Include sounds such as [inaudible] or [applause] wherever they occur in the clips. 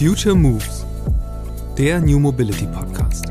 Future Moves, der New Mobility Podcast.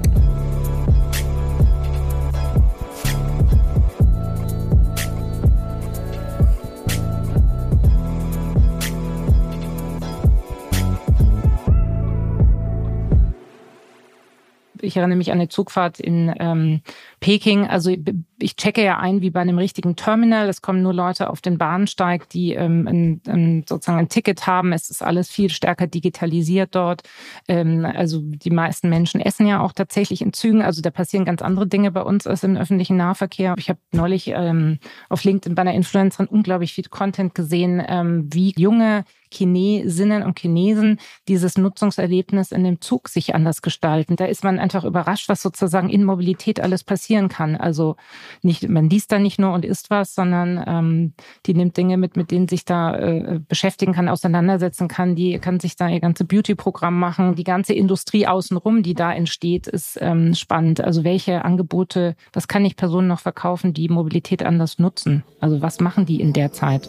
Ich erinnere mich an eine Zugfahrt in ähm, Peking. Also ich checke ja ein wie bei einem richtigen Terminal. Es kommen nur Leute auf den Bahnsteig, die ähm, ein, ein, sozusagen ein Ticket haben. Es ist alles viel stärker digitalisiert dort. Ähm, also die meisten Menschen essen ja auch tatsächlich in Zügen. Also da passieren ganz andere Dinge bei uns als im öffentlichen Nahverkehr. Ich habe neulich ähm, auf LinkedIn bei einer Influencerin unglaublich viel Content gesehen, ähm, wie junge Chinesinnen und Chinesen dieses Nutzungserlebnis in dem Zug sich anders gestalten. Da ist man einfach überrascht, was sozusagen in Mobilität alles passieren kann. Also nicht, man liest da nicht nur und isst was, sondern ähm, die nimmt Dinge mit, mit denen sich da äh, beschäftigen kann, auseinandersetzen kann. Die kann sich da ihr ganze Beauty-Programm machen. Die ganze Industrie außenrum, die da entsteht, ist ähm, spannend. Also welche Angebote, was kann ich Personen noch verkaufen, die Mobilität anders nutzen? Also was machen die in der Zeit?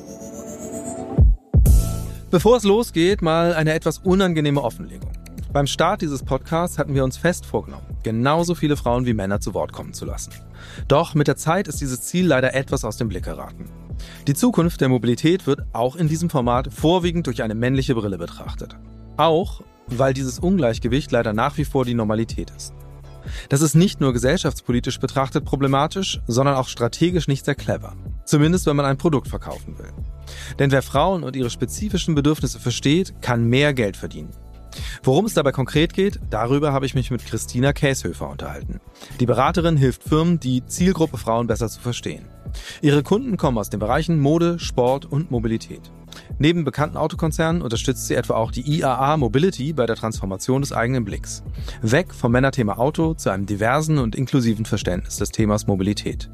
Bevor es losgeht, mal eine etwas unangenehme Offenlegung. Beim Start dieses Podcasts hatten wir uns fest vorgenommen, genauso viele Frauen wie Männer zu Wort kommen zu lassen. Doch mit der Zeit ist dieses Ziel leider etwas aus dem Blick geraten. Die Zukunft der Mobilität wird auch in diesem Format vorwiegend durch eine männliche Brille betrachtet. Auch weil dieses Ungleichgewicht leider nach wie vor die Normalität ist. Das ist nicht nur gesellschaftspolitisch betrachtet problematisch, sondern auch strategisch nicht sehr clever. Zumindest wenn man ein Produkt verkaufen will. Denn wer Frauen und ihre spezifischen Bedürfnisse versteht, kann mehr Geld verdienen. Worum es dabei konkret geht, darüber habe ich mich mit Christina Käshöfer unterhalten. Die Beraterin hilft Firmen, die Zielgruppe Frauen besser zu verstehen. Ihre Kunden kommen aus den Bereichen Mode, Sport und Mobilität. Neben bekannten Autokonzernen unterstützt sie etwa auch die IAA Mobility bei der Transformation des eigenen Blicks. Weg vom Männerthema Auto zu einem diversen und inklusiven Verständnis des Themas Mobilität.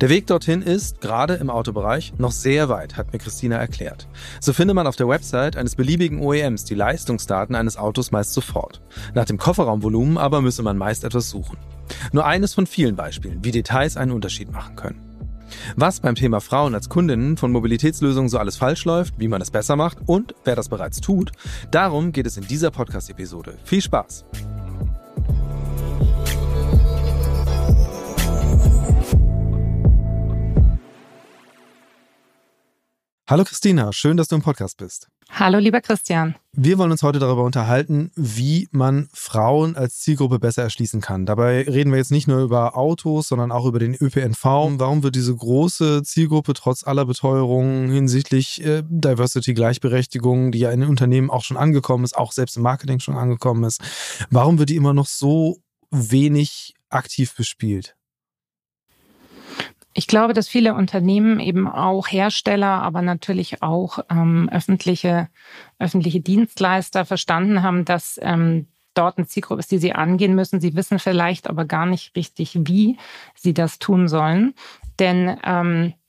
Der Weg dorthin ist, gerade im Autobereich, noch sehr weit, hat mir Christina erklärt. So findet man auf der Website eines beliebigen OEMs die Leistungsdaten eines Autos meist sofort. Nach dem Kofferraumvolumen aber müsse man meist etwas suchen. Nur eines von vielen Beispielen, wie Details einen Unterschied machen können. Was beim Thema Frauen als Kundinnen von Mobilitätslösungen so alles falsch läuft, wie man es besser macht und wer das bereits tut, darum geht es in dieser Podcast-Episode. Viel Spaß! Hallo Christina, schön, dass du im Podcast bist. Hallo lieber Christian. Wir wollen uns heute darüber unterhalten, wie man Frauen als Zielgruppe besser erschließen kann. Dabei reden wir jetzt nicht nur über Autos, sondern auch über den ÖPNV. Warum wird diese große Zielgruppe trotz aller Beteuerungen hinsichtlich äh, Diversity, Gleichberechtigung, die ja in den Unternehmen auch schon angekommen ist, auch selbst im Marketing schon angekommen ist, warum wird die immer noch so wenig aktiv bespielt? Ich glaube, dass viele Unternehmen eben auch Hersteller, aber natürlich auch ähm, öffentliche, öffentliche Dienstleister verstanden haben, dass ähm, dort eine Zielgruppe ist, die sie angehen müssen. Sie wissen vielleicht aber gar nicht richtig, wie sie das tun sollen. Denn ähm, äh,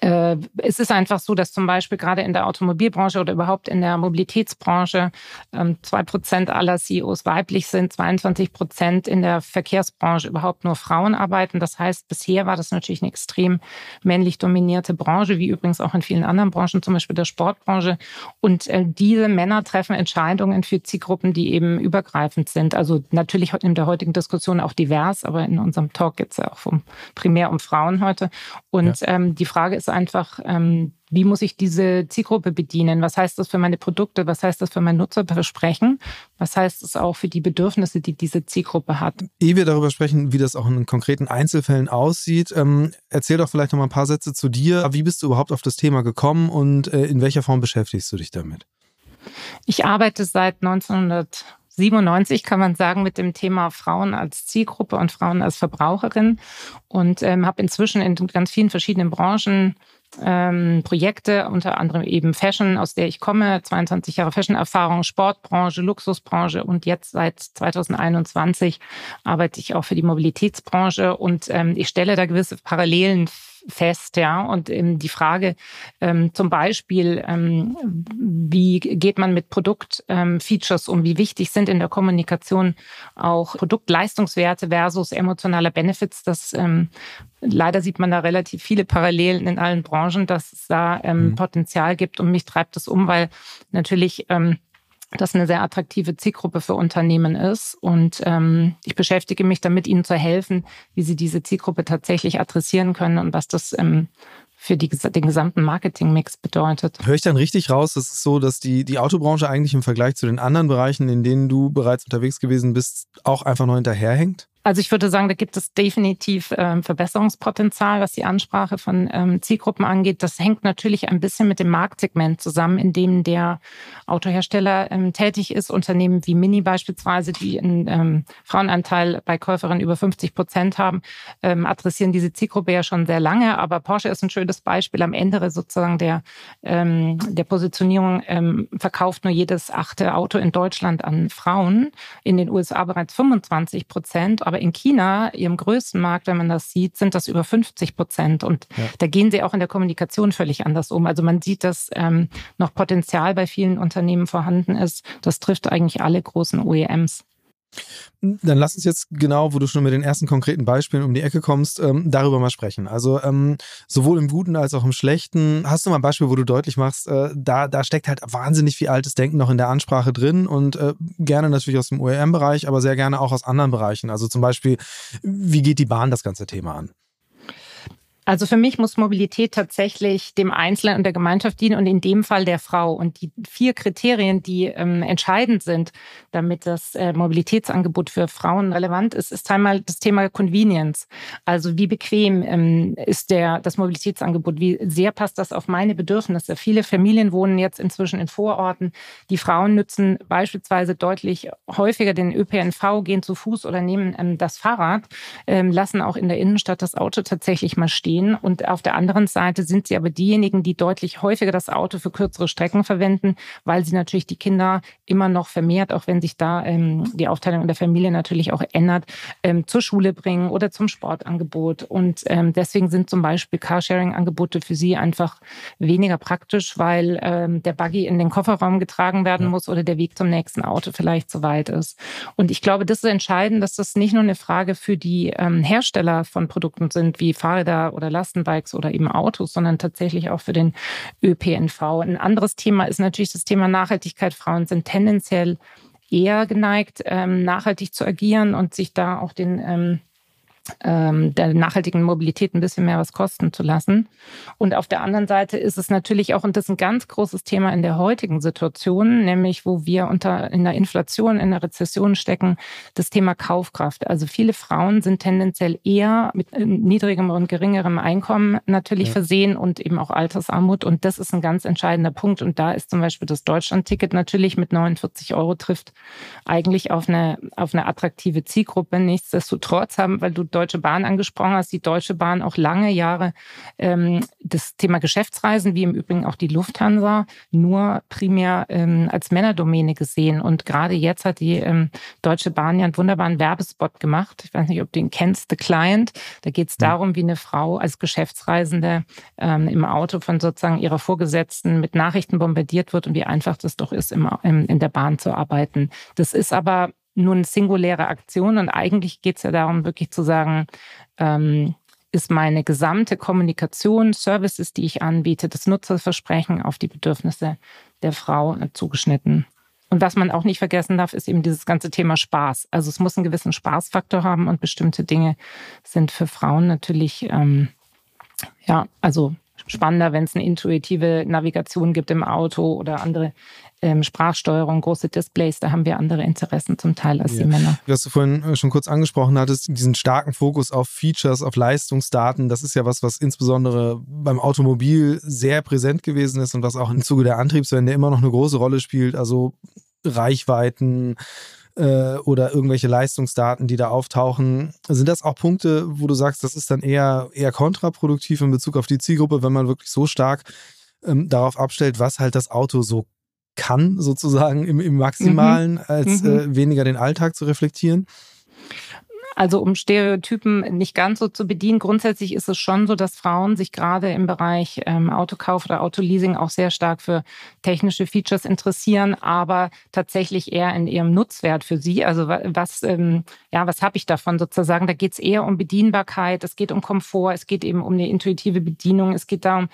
es ist einfach so, dass zum Beispiel gerade in der Automobilbranche oder überhaupt in der Mobilitätsbranche ähm, zwei Prozent aller CEOs weiblich sind, 22 Prozent in der Verkehrsbranche überhaupt nur Frauen arbeiten. Das heißt, bisher war das natürlich eine extrem männlich dominierte Branche, wie übrigens auch in vielen anderen Branchen, zum Beispiel der Sportbranche. Und äh, diese Männer treffen Entscheidungen für Zielgruppen, die eben übergreifend sind. Also natürlich in der heutigen Diskussion auch divers, aber in unserem Talk geht es ja auch um, primär um Frauen heute. Und ja. ähm, die Frage ist, ist einfach, ähm, wie muss ich diese Zielgruppe bedienen? Was heißt das für meine Produkte? Was heißt das für mein Nutzerversprechen? Was heißt das auch für die Bedürfnisse, die diese Zielgruppe hat? Ehe wir darüber sprechen, wie das auch in konkreten Einzelfällen aussieht, ähm, erzähl doch vielleicht noch mal ein paar Sätze zu dir. Wie bist du überhaupt auf das Thema gekommen und äh, in welcher Form beschäftigst du dich damit? Ich arbeite seit 1900 97 kann man sagen mit dem Thema Frauen als Zielgruppe und Frauen als Verbraucherin. Und ähm, habe inzwischen in ganz vielen verschiedenen Branchen ähm, Projekte, unter anderem eben Fashion, aus der ich komme, 22 Jahre Fashion-Erfahrung, Sportbranche, Luxusbranche und jetzt seit 2021 arbeite ich auch für die Mobilitätsbranche. Und ähm, ich stelle da gewisse Parallelen fest, ja. Und ähm, die Frage ähm, zum Beispiel, ähm, wie geht man mit Produktfeatures ähm, um? Wie wichtig sind in der Kommunikation auch Produktleistungswerte versus emotionale Benefits? Das ähm, leider sieht man da relativ viele Parallelen in allen Branchen, dass es da ähm, mhm. Potenzial gibt. Und mich treibt es um, weil natürlich das eine sehr attraktive Zielgruppe für Unternehmen ist. Und ähm, ich beschäftige mich damit, ihnen zu helfen, wie sie diese Zielgruppe tatsächlich adressieren können und was das ähm, für die, den gesamten Marketingmix bedeutet. Höre ich dann richtig raus, es ist so, dass die, die Autobranche eigentlich im Vergleich zu den anderen Bereichen, in denen du bereits unterwegs gewesen bist, auch einfach noch hinterherhängt? Also ich würde sagen, da gibt es definitiv ähm, Verbesserungspotenzial, was die Ansprache von ähm, Zielgruppen angeht. Das hängt natürlich ein bisschen mit dem Marktsegment zusammen, in dem der Autohersteller ähm, tätig ist. Unternehmen wie Mini beispielsweise, die einen ähm, Frauenanteil bei Käuferinnen über 50 Prozent haben, ähm, adressieren diese Zielgruppe ja schon sehr lange. Aber Porsche ist ein schönes Beispiel. Am Ende sozusagen der, ähm, der Positionierung verkauft nur jedes achte Auto in Deutschland an Frauen. In den USA bereits 25 Prozent aber in China, ihrem größten Markt, wenn man das sieht, sind das über 50 Prozent. Und ja. da gehen sie auch in der Kommunikation völlig anders um. Also man sieht, dass ähm, noch Potenzial bei vielen Unternehmen vorhanden ist. Das trifft eigentlich alle großen OEMs. Dann lass uns jetzt genau, wo du schon mit den ersten konkreten Beispielen um die Ecke kommst, ähm, darüber mal sprechen. Also ähm, sowohl im Guten als auch im Schlechten. Hast du mal ein Beispiel, wo du deutlich machst, äh, da, da steckt halt wahnsinnig viel altes Denken noch in der Ansprache drin und äh, gerne natürlich aus dem OEM-Bereich, aber sehr gerne auch aus anderen Bereichen. Also zum Beispiel, wie geht die Bahn das ganze Thema an? Also für mich muss Mobilität tatsächlich dem Einzelnen und der Gemeinschaft dienen und in dem Fall der Frau. Und die vier Kriterien, die ähm, entscheidend sind, damit das äh, Mobilitätsangebot für Frauen relevant ist, ist einmal das Thema Convenience. Also wie bequem ähm, ist der, das Mobilitätsangebot? Wie sehr passt das auf meine Bedürfnisse? Viele Familien wohnen jetzt inzwischen in Vororten. Die Frauen nutzen beispielsweise deutlich häufiger den ÖPNV, gehen zu Fuß oder nehmen ähm, das Fahrrad, ähm, lassen auch in der Innenstadt das Auto tatsächlich mal stehen stehen. Und auf der anderen Seite sind sie aber diejenigen, die deutlich häufiger das Auto für kürzere Strecken verwenden, weil sie natürlich die Kinder immer noch vermehrt, auch wenn sich da ähm, die Aufteilung in der Familie natürlich auch ändert, ähm, zur Schule bringen oder zum Sportangebot. Und ähm, deswegen sind zum Beispiel Carsharing-Angebote für sie einfach weniger praktisch, weil ähm, der Buggy in den Kofferraum getragen werden muss oder der Weg zum nächsten Auto vielleicht zu weit ist. Und ich glaube, das ist entscheidend, dass das nicht nur eine Frage für die ähm, Hersteller von Produkten sind, wie Fahrräder oder oder Lastenbikes oder eben Autos, sondern tatsächlich auch für den ÖPNV. Ein anderes Thema ist natürlich das Thema Nachhaltigkeit. Frauen sind tendenziell eher geneigt, ähm, nachhaltig zu agieren und sich da auch den ähm, der nachhaltigen Mobilität ein bisschen mehr was kosten zu lassen. Und auf der anderen Seite ist es natürlich auch, und das ist ein ganz großes Thema in der heutigen Situation, nämlich wo wir unter in der Inflation, in der Rezession stecken, das Thema Kaufkraft. Also viele Frauen sind tendenziell eher mit äh, niedrigem und geringerem Einkommen natürlich ja. versehen und eben auch Altersarmut. Und das ist ein ganz entscheidender Punkt. Und da ist zum Beispiel das Deutschland-Ticket natürlich mit 49 Euro trifft eigentlich auf eine, auf eine attraktive Zielgruppe. Nichtsdestotrotz haben, weil du Deutsche Bahn angesprochen hast, die Deutsche Bahn auch lange Jahre ähm, das Thema Geschäftsreisen, wie im Übrigen auch die Lufthansa, nur primär ähm, als Männerdomäne gesehen. Und gerade jetzt hat die ähm, Deutsche Bahn ja einen wunderbaren Werbespot gemacht. Ich weiß nicht, ob du ihn kennst, The Client. Da geht es darum, wie eine Frau als Geschäftsreisende ähm, im Auto von sozusagen ihrer Vorgesetzten mit Nachrichten bombardiert wird und wie einfach das doch ist, im, im, in der Bahn zu arbeiten. Das ist aber nur eine singuläre Aktion. Und eigentlich geht es ja darum, wirklich zu sagen, ähm, ist meine gesamte Kommunikation, Services, die ich anbiete, das Nutzerversprechen auf die Bedürfnisse der Frau äh, zugeschnitten. Und was man auch nicht vergessen darf, ist eben dieses ganze Thema Spaß. Also es muss einen gewissen Spaßfaktor haben und bestimmte Dinge sind für Frauen natürlich, ähm, ja, also spannender, wenn es eine intuitive Navigation gibt im Auto oder andere ähm, Sprachsteuerung, große Displays, da haben wir andere Interessen zum Teil als ja. die Männer. Was du vorhin äh, schon kurz angesprochen hattest, diesen starken Fokus auf Features, auf Leistungsdaten, das ist ja was, was insbesondere beim Automobil sehr präsent gewesen ist und was auch im Zuge der Antriebswende immer noch eine große Rolle spielt. Also Reichweiten, äh, oder irgendwelche Leistungsdaten, die da auftauchen. Sind das auch Punkte, wo du sagst, das ist dann eher, eher kontraproduktiv in Bezug auf die Zielgruppe, wenn man wirklich so stark ähm, darauf abstellt, was halt das Auto so kann, sozusagen im, im Maximalen, mhm. als mhm. Äh, weniger den Alltag zu reflektieren? Also um Stereotypen nicht ganz so zu bedienen. Grundsätzlich ist es schon so, dass Frauen sich gerade im Bereich ähm, Autokauf oder Autoleasing auch sehr stark für technische Features interessieren, aber tatsächlich eher in ihrem Nutzwert für sie. Also was, ähm, ja, was habe ich davon sozusagen? Da geht es eher um Bedienbarkeit, es geht um Komfort, es geht eben um eine intuitive Bedienung, es geht darum,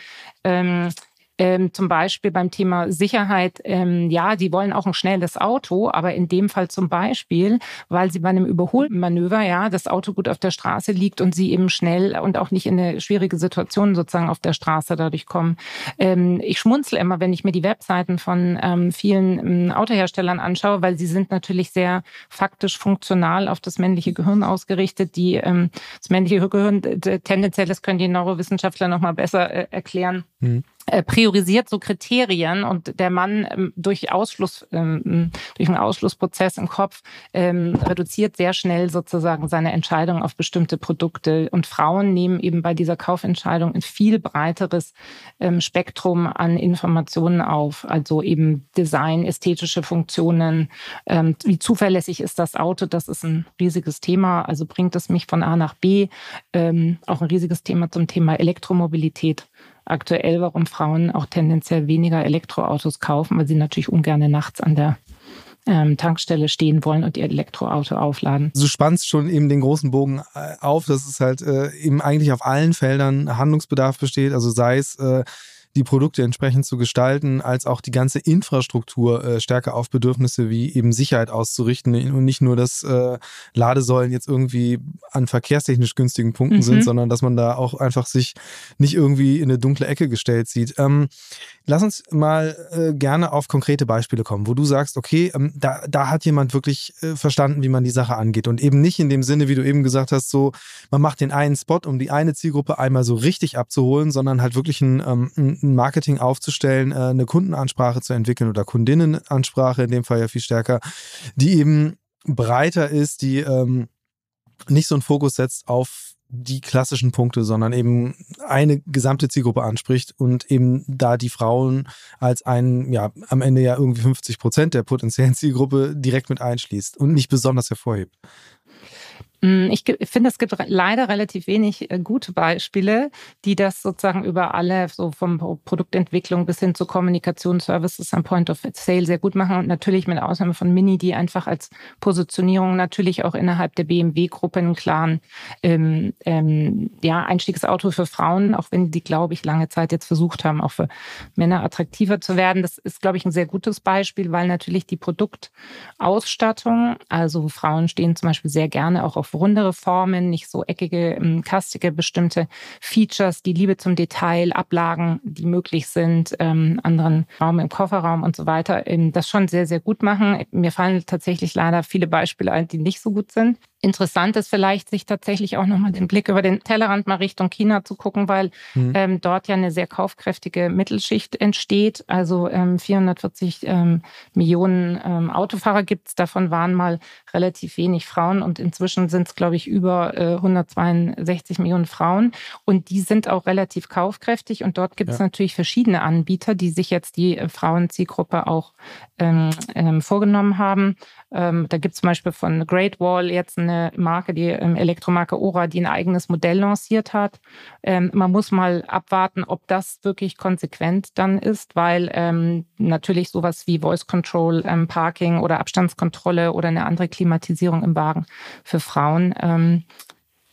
ähm, ähm, zum Beispiel beim Thema Sicherheit, ähm, ja, die wollen auch ein schnelles Auto, aber in dem Fall zum Beispiel, weil sie bei einem Überholmanöver, ja, das Auto gut auf der Straße liegt und sie eben schnell und auch nicht in eine schwierige Situation sozusagen auf der Straße dadurch kommen. Ähm, ich schmunzel immer, wenn ich mir die Webseiten von ähm, vielen ähm, Autoherstellern anschaue, weil sie sind natürlich sehr faktisch funktional auf das männliche Gehirn ausgerichtet. Die ähm, das männliche Gehirn tendenziell, das können die Neurowissenschaftler noch mal besser äh, erklären. Mhm priorisiert so Kriterien und der Mann ähm, durch Ausschluss, ähm, durch einen Ausschlussprozess im Kopf ähm, reduziert sehr schnell sozusagen seine Entscheidung auf bestimmte Produkte. Und Frauen nehmen eben bei dieser Kaufentscheidung ein viel breiteres Spektrum an Informationen auf. Also eben Design, ästhetische Funktionen, wie zuverlässig ist das Auto, das ist ein riesiges Thema. Also bringt es mich von A nach B. Auch ein riesiges Thema zum Thema Elektromobilität aktuell, warum Frauen auch tendenziell weniger Elektroautos kaufen, weil sie natürlich ungern nachts an der ähm, Tankstelle stehen wollen und ihr Elektroauto aufladen. Du spannst schon eben den großen Bogen äh, auf, dass es halt äh, eben eigentlich auf allen Feldern Handlungsbedarf besteht. Also sei es äh, die Produkte entsprechend zu gestalten, als auch die ganze Infrastruktur äh, stärker auf Bedürfnisse wie eben Sicherheit auszurichten und nicht nur, dass äh, Ladesäulen jetzt irgendwie an verkehrstechnisch günstigen Punkten mhm. sind, sondern dass man da auch einfach sich nicht irgendwie in eine dunkle Ecke gestellt sieht. Ähm, lass uns mal äh, gerne auf konkrete Beispiele kommen, wo du sagst, okay, ähm, da, da hat jemand wirklich äh, verstanden, wie man die Sache angeht und eben nicht in dem Sinne, wie du eben gesagt hast, so man macht den einen Spot, um die eine Zielgruppe einmal so richtig abzuholen, sondern halt wirklich ein, ähm, ein ein Marketing aufzustellen, äh, eine Kundenansprache zu entwickeln oder Kundinnenansprache in dem Fall ja viel stärker, die eben breiter ist, die ähm, nicht so einen Fokus setzt auf die klassischen Punkte, sondern eben eine gesamte Zielgruppe anspricht und eben da die Frauen als ein, ja, am Ende ja irgendwie 50 Prozent der potenziellen Zielgruppe direkt mit einschließt und nicht besonders hervorhebt. Mm, ich finde, es gibt leider relativ wenig äh, gute Beispiele, die das sozusagen über alle, so vom Produktentwicklung bis hin zu Kommunikation, Services am Point of Sale sehr gut machen. Und natürlich mit Ausnahme von Mini, die einfach als Positionierung natürlich auch innerhalb der BMW-Gruppe einen klaren ähm, ähm, ja, Einstiegsauto für Frauen, auch wenn die, glaube ich, lange Zeit jetzt versucht haben, auch für Männer attraktiver zu werden. Das ist, glaube ich, ein sehr gutes Beispiel, weil natürlich die Produktausstattung, also Frauen stehen zum Beispiel sehr gerne auch auf auf rundere Formen, nicht so eckige, ähm, kastige, bestimmte Features, die Liebe zum Detail, Ablagen, die möglich sind, ähm, anderen Raum im Kofferraum und so weiter, ähm, das schon sehr, sehr gut machen. Mir fallen tatsächlich leider viele Beispiele ein, die nicht so gut sind. Interessant ist vielleicht, sich tatsächlich auch nochmal den Blick über den Tellerrand mal Richtung China zu gucken, weil mhm. ähm, dort ja eine sehr kaufkräftige Mittelschicht entsteht. Also ähm, 440 ähm, Millionen ähm, Autofahrer gibt es, davon waren mal relativ wenig Frauen und inzwischen sind es, glaube ich, über äh, 162 Millionen Frauen und die sind auch relativ kaufkräftig und dort gibt es ja. natürlich verschiedene Anbieter, die sich jetzt die äh, Frauenzielgruppe auch ähm, ähm, vorgenommen haben. Da gibt es zum Beispiel von Great Wall jetzt eine Marke, die ähm, Elektromarke Ora, die ein eigenes Modell lanciert hat. Ähm, man muss mal abwarten, ob das wirklich konsequent dann ist, weil ähm, natürlich sowas wie Voice Control, ähm, Parking oder Abstandskontrolle oder eine andere Klimatisierung im Wagen für Frauen ähm,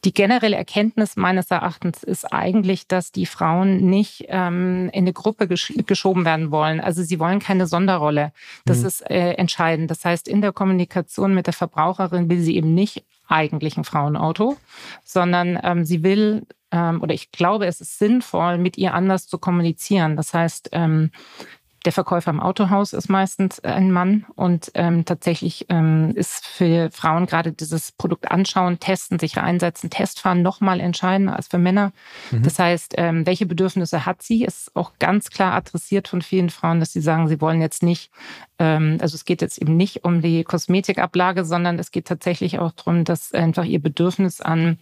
die generelle Erkenntnis meines Erachtens ist eigentlich, dass die Frauen nicht ähm, in eine Gruppe gesch geschoben werden wollen. Also sie wollen keine Sonderrolle. Das mhm. ist äh, entscheidend. Das heißt, in der Kommunikation mit der Verbraucherin will sie eben nicht eigentlich ein Frauenauto, sondern ähm, sie will ähm, oder ich glaube, es ist sinnvoll, mit ihr anders zu kommunizieren. Das heißt, ähm, der Verkäufer im Autohaus ist meistens ein Mann und ähm, tatsächlich ähm, ist für Frauen gerade dieses Produkt anschauen, testen, sich einsetzen, Testfahren nochmal entscheidender als für Männer. Mhm. Das heißt, ähm, welche Bedürfnisse hat sie, ist auch ganz klar adressiert von vielen Frauen, dass sie sagen, sie wollen jetzt nicht, ähm, also es geht jetzt eben nicht um die Kosmetikablage, sondern es geht tatsächlich auch darum, dass einfach ihr Bedürfnis an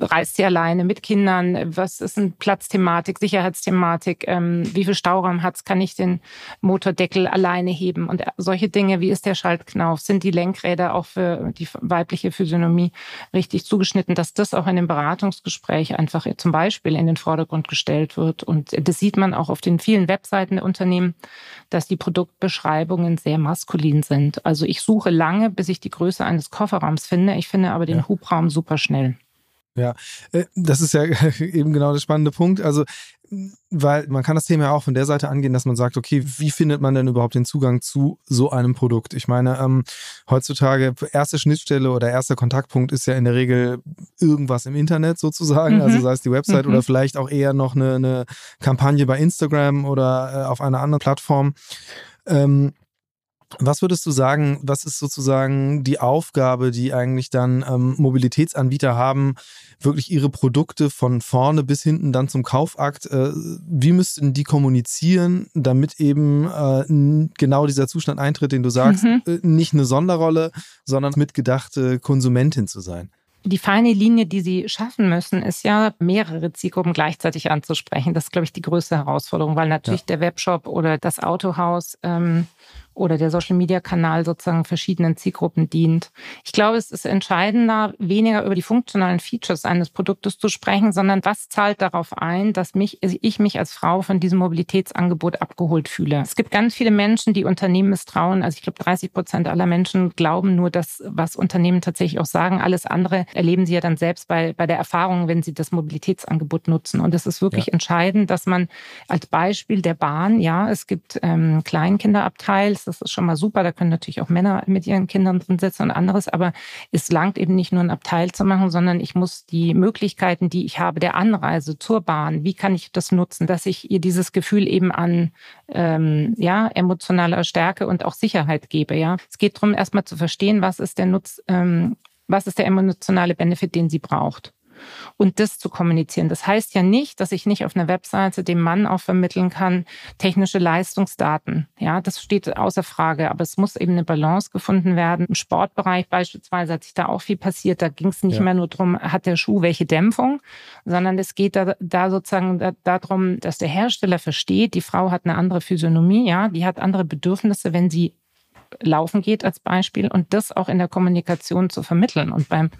reist sie alleine mit Kindern? Was ist eine Platzthematik, Sicherheitsthematik? Ähm, wie viel Stauraum hat es? Kann ich den Motordeckel alleine heben? Und solche Dinge, wie ist der Schaltknauf? Sind die Lenkräder auch für die weibliche Physiognomie richtig zugeschnitten, dass das auch in dem Beratungsgespräch einfach zum Beispiel in den Vordergrund gestellt wird? Und das sieht man auch auf den vielen Webseiten der Unternehmen, dass die Produktbeschreibungen sehr maskulin sind. Also ich suche lange, bis ich die Größe eines Kofferraums finde. Ich finde aber den ja. Hubraum super schnell. Ja, äh, das ist ja [laughs] eben genau der spannende Punkt. Also, weil man kann das Thema ja auch von der Seite angehen, dass man sagt, okay, wie findet man denn überhaupt den Zugang zu so einem Produkt? Ich meine, ähm, heutzutage erste Schnittstelle oder erster Kontaktpunkt ist ja in der Regel irgendwas im Internet sozusagen, also mhm. also sei es die Website mhm. oder vielleicht auch eher noch eine, eine Kampagne bei Instagram oder äh, auf einer anderen Plattform. Ähm, was würdest du sagen, was ist sozusagen die Aufgabe, die eigentlich dann ähm, Mobilitätsanbieter haben, wirklich ihre Produkte von vorne bis hinten dann zum Kaufakt? Äh, wie müssten die kommunizieren, damit eben äh, genau dieser Zustand eintritt, den du sagst, mhm. äh, nicht eine Sonderrolle, sondern mitgedachte Konsumentin zu sein? Die feine Linie, die sie schaffen müssen, ist ja, mehrere Zielgruppen gleichzeitig anzusprechen. Das ist, glaube ich, die größte Herausforderung, weil natürlich ja. der Webshop oder das Autohaus ähm, oder der Social-Media-Kanal sozusagen verschiedenen Zielgruppen dient. Ich glaube, es ist entscheidender, weniger über die funktionalen Features eines Produktes zu sprechen, sondern was zahlt darauf ein, dass mich, ich mich als Frau von diesem Mobilitätsangebot abgeholt fühle. Es gibt ganz viele Menschen, die Unternehmen misstrauen. Also ich glaube, 30 Prozent aller Menschen glauben nur das, was Unternehmen tatsächlich auch sagen. Alles andere erleben sie ja dann selbst bei, bei der Erfahrung, wenn sie das Mobilitätsangebot nutzen. Und es ist wirklich ja. entscheidend, dass man als Beispiel der Bahn, ja, es gibt ähm, Kleinkinderabteils, das ist schon mal super. Da können natürlich auch Männer mit ihren Kindern drin sitzen und anderes. Aber es langt eben nicht nur ein Abteil zu machen, sondern ich muss die Möglichkeiten, die ich habe, der Anreise zur Bahn, wie kann ich das nutzen, dass ich ihr dieses Gefühl eben an ähm, ja, emotionaler Stärke und auch Sicherheit gebe. Ja, es geht darum, erstmal zu verstehen, was ist der Nutz, ähm, was ist der emotionale Benefit, den sie braucht und das zu kommunizieren. Das heißt ja nicht, dass ich nicht auf einer Webseite dem Mann auch vermitteln kann, technische Leistungsdaten. Ja, das steht außer Frage, aber es muss eben eine Balance gefunden werden. Im Sportbereich beispielsweise hat sich da auch viel passiert. Da ging es nicht ja. mehr nur darum, hat der Schuh welche Dämpfung, sondern es geht da, da sozusagen da, darum, dass der Hersteller versteht, die Frau hat eine andere Physiognomie, ja, die hat andere Bedürfnisse, wenn sie laufen geht als Beispiel und das auch in der Kommunikation zu vermitteln. Und beim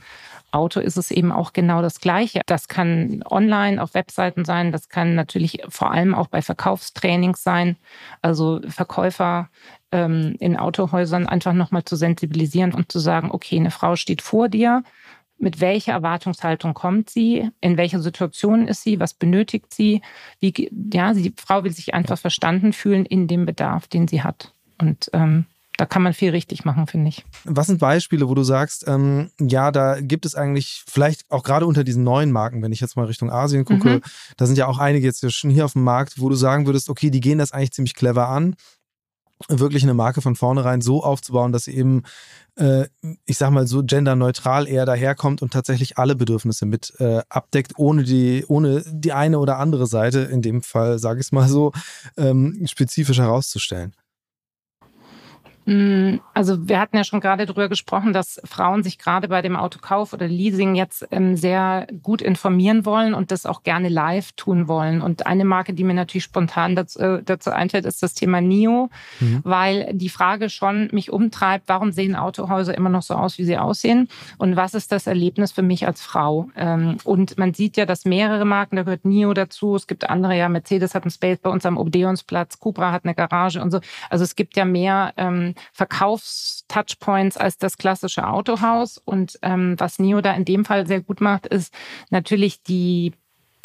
Auto ist es eben auch genau das Gleiche. Das kann online auf Webseiten sein, das kann natürlich vor allem auch bei Verkaufstrainings sein, also Verkäufer ähm, in Autohäusern einfach nochmal zu sensibilisieren und zu sagen, okay, eine Frau steht vor dir, mit welcher Erwartungshaltung kommt sie, in welcher Situation ist sie, was benötigt sie, wie, ja, die Frau will sich einfach verstanden fühlen in dem Bedarf, den sie hat. Und ähm, da kann man viel richtig machen, finde ich. Was sind Beispiele, wo du sagst, ähm, ja, da gibt es eigentlich vielleicht auch gerade unter diesen neuen Marken, wenn ich jetzt mal Richtung Asien gucke, mhm. da sind ja auch einige jetzt schon hier auf dem Markt, wo du sagen würdest, okay, die gehen das eigentlich ziemlich clever an, wirklich eine Marke von vornherein so aufzubauen, dass sie eben, äh, ich sag mal so genderneutral eher daherkommt und tatsächlich alle Bedürfnisse mit äh, abdeckt, ohne die, ohne die eine oder andere Seite, in dem Fall sage ich es mal so, ähm, spezifisch herauszustellen. Mm, also wir hatten ja schon gerade darüber gesprochen, dass Frauen sich gerade bei dem Autokauf oder Leasing jetzt ähm, sehr gut informieren wollen und das auch gerne live tun wollen. Und eine Marke, die mir natürlich spontan dazu, äh, dazu einfällt, ist das Thema NIO, mhm. weil die Frage schon mich umtreibt, warum sehen Autohäuser immer noch so aus, wie sie aussehen? Und was ist das Erlebnis für mich als Frau? Ähm, und man sieht ja, dass mehrere Marken, da gehört NIO dazu, es gibt andere, ja, Mercedes hat einen Space bei uns am Odeonsplatz, Cupra hat eine Garage und so. Also es gibt ja mehr ähm, Verkaufstouchpoints als das klassische Autohaus. Und ähm, was NIO da in dem Fall sehr gut macht, ist natürlich die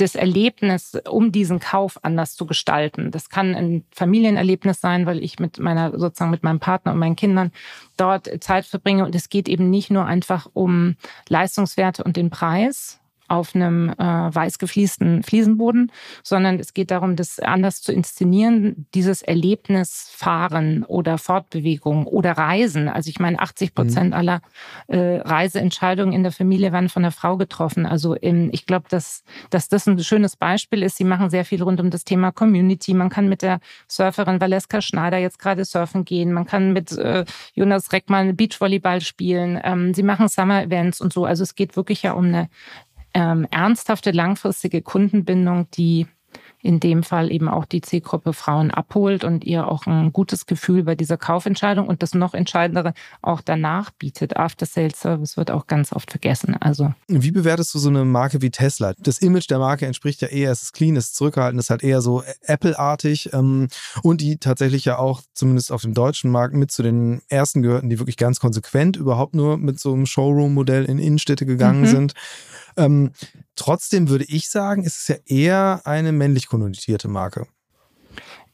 das Erlebnis, um diesen Kauf anders zu gestalten. Das kann ein Familienerlebnis sein, weil ich mit meiner, sozusagen mit meinem Partner und meinen Kindern dort Zeit verbringe. Und es geht eben nicht nur einfach um Leistungswerte und den Preis, auf einem äh, weiß gefliesten Fliesenboden, sondern es geht darum, das anders zu inszenieren, dieses Erlebnis Fahren oder Fortbewegung oder Reisen. Also ich meine, 80 Prozent mhm. aller äh, Reiseentscheidungen in der Familie werden von der Frau getroffen. Also in, ich glaube, dass, dass das ein schönes Beispiel ist. Sie machen sehr viel rund um das Thema Community. Man kann mit der Surferin Valeska Schneider jetzt gerade surfen gehen. Man kann mit äh, Jonas Reckmann Beachvolleyball spielen. Ähm, sie machen Summer-Events und so. Also es geht wirklich ja um eine ähm, ernsthafte langfristige Kundenbindung, die in dem Fall eben auch die Zielgruppe Frauen abholt und ihr auch ein gutes Gefühl bei dieser Kaufentscheidung und das noch Entscheidendere auch danach bietet. After-Sales-Service wird auch ganz oft vergessen. Also Wie bewertest du so eine Marke wie Tesla? Das Image der Marke entspricht ja eher, es ist clean, es ist zurückgehalten, es ist halt eher so Apple-artig ähm, und die tatsächlich ja auch zumindest auf dem deutschen Markt mit zu den ersten gehörten, die wirklich ganz konsequent überhaupt nur mit so einem Showroom-Modell in Innenstädte gegangen mhm. sind. Ähm, trotzdem würde ich sagen, ist es ja eher eine männlich konnotierte Marke.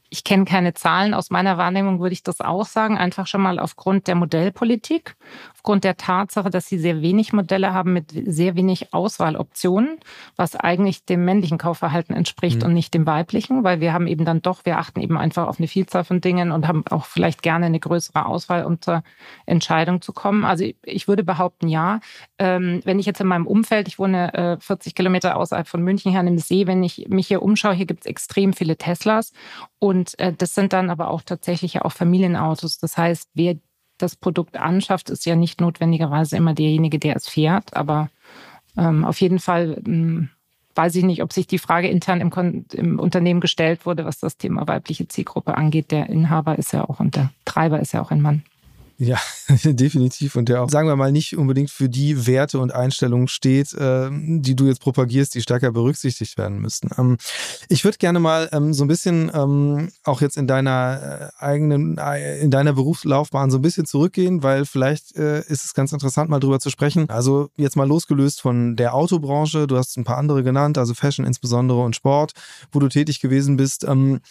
Ich kenne keine Zahlen. Aus meiner Wahrnehmung würde ich das auch sagen, einfach schon mal aufgrund der Modellpolitik, aufgrund der Tatsache, dass sie sehr wenig Modelle haben mit sehr wenig Auswahloptionen, was eigentlich dem männlichen Kaufverhalten entspricht mhm. und nicht dem weiblichen, weil wir haben eben dann doch, wir achten eben einfach auf eine Vielzahl von Dingen und haben auch vielleicht gerne eine größere Auswahl, um zur Entscheidung zu kommen. Also ich würde behaupten, ja. Ähm, wenn ich jetzt in meinem Umfeld, ich wohne 40 äh, Kilometer außerhalb von München hier an dem See, wenn ich mich hier umschaue, hier gibt es extrem viele Teslas und äh, das sind dann aber auch tatsächlich ja auch Familienautos. Das heißt, wer das Produkt anschafft, ist ja nicht notwendigerweise immer derjenige, der es fährt. Aber ähm, auf jeden Fall ähm, weiß ich nicht, ob sich die Frage intern im, im, Unternehmen gestellt wurde, was das Thema weibliche Zielgruppe angeht. Der Inhaber ist ja auch und der Treiber ist ja auch ein Mann. Ja, [laughs] definitiv. Und der auch, sagen wir mal, nicht unbedingt für die Werte und Einstellungen steht, äh, die du jetzt propagierst, die stärker berücksichtigt werden müssten. Ähm, ich würde gerne mal ähm, so ein bisschen ähm, auch jetzt in deiner äh, eigenen, äh, in deiner Berufslaufbahn so ein bisschen zurückgehen, weil vielleicht äh, ist es ganz interessant, mal drüber zu sprechen. Also jetzt mal losgelöst von der Autobranche, du hast ein paar andere genannt, also Fashion insbesondere und Sport, wo du tätig gewesen bist. Ähm,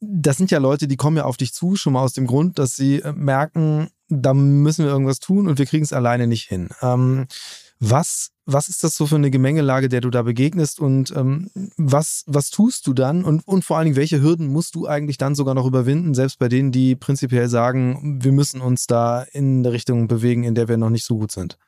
das sind ja Leute, die kommen ja auf dich zu, schon mal aus dem Grund, dass sie äh, merken, da müssen wir irgendwas tun und wir kriegen es alleine nicht hin. Ähm, was, was ist das so für eine Gemengelage, der du da begegnest und ähm, was, was tust du dann und, und vor allen Dingen, welche Hürden musst du eigentlich dann sogar noch überwinden, selbst bei denen, die prinzipiell sagen, wir müssen uns da in der Richtung bewegen, in der wir noch nicht so gut sind?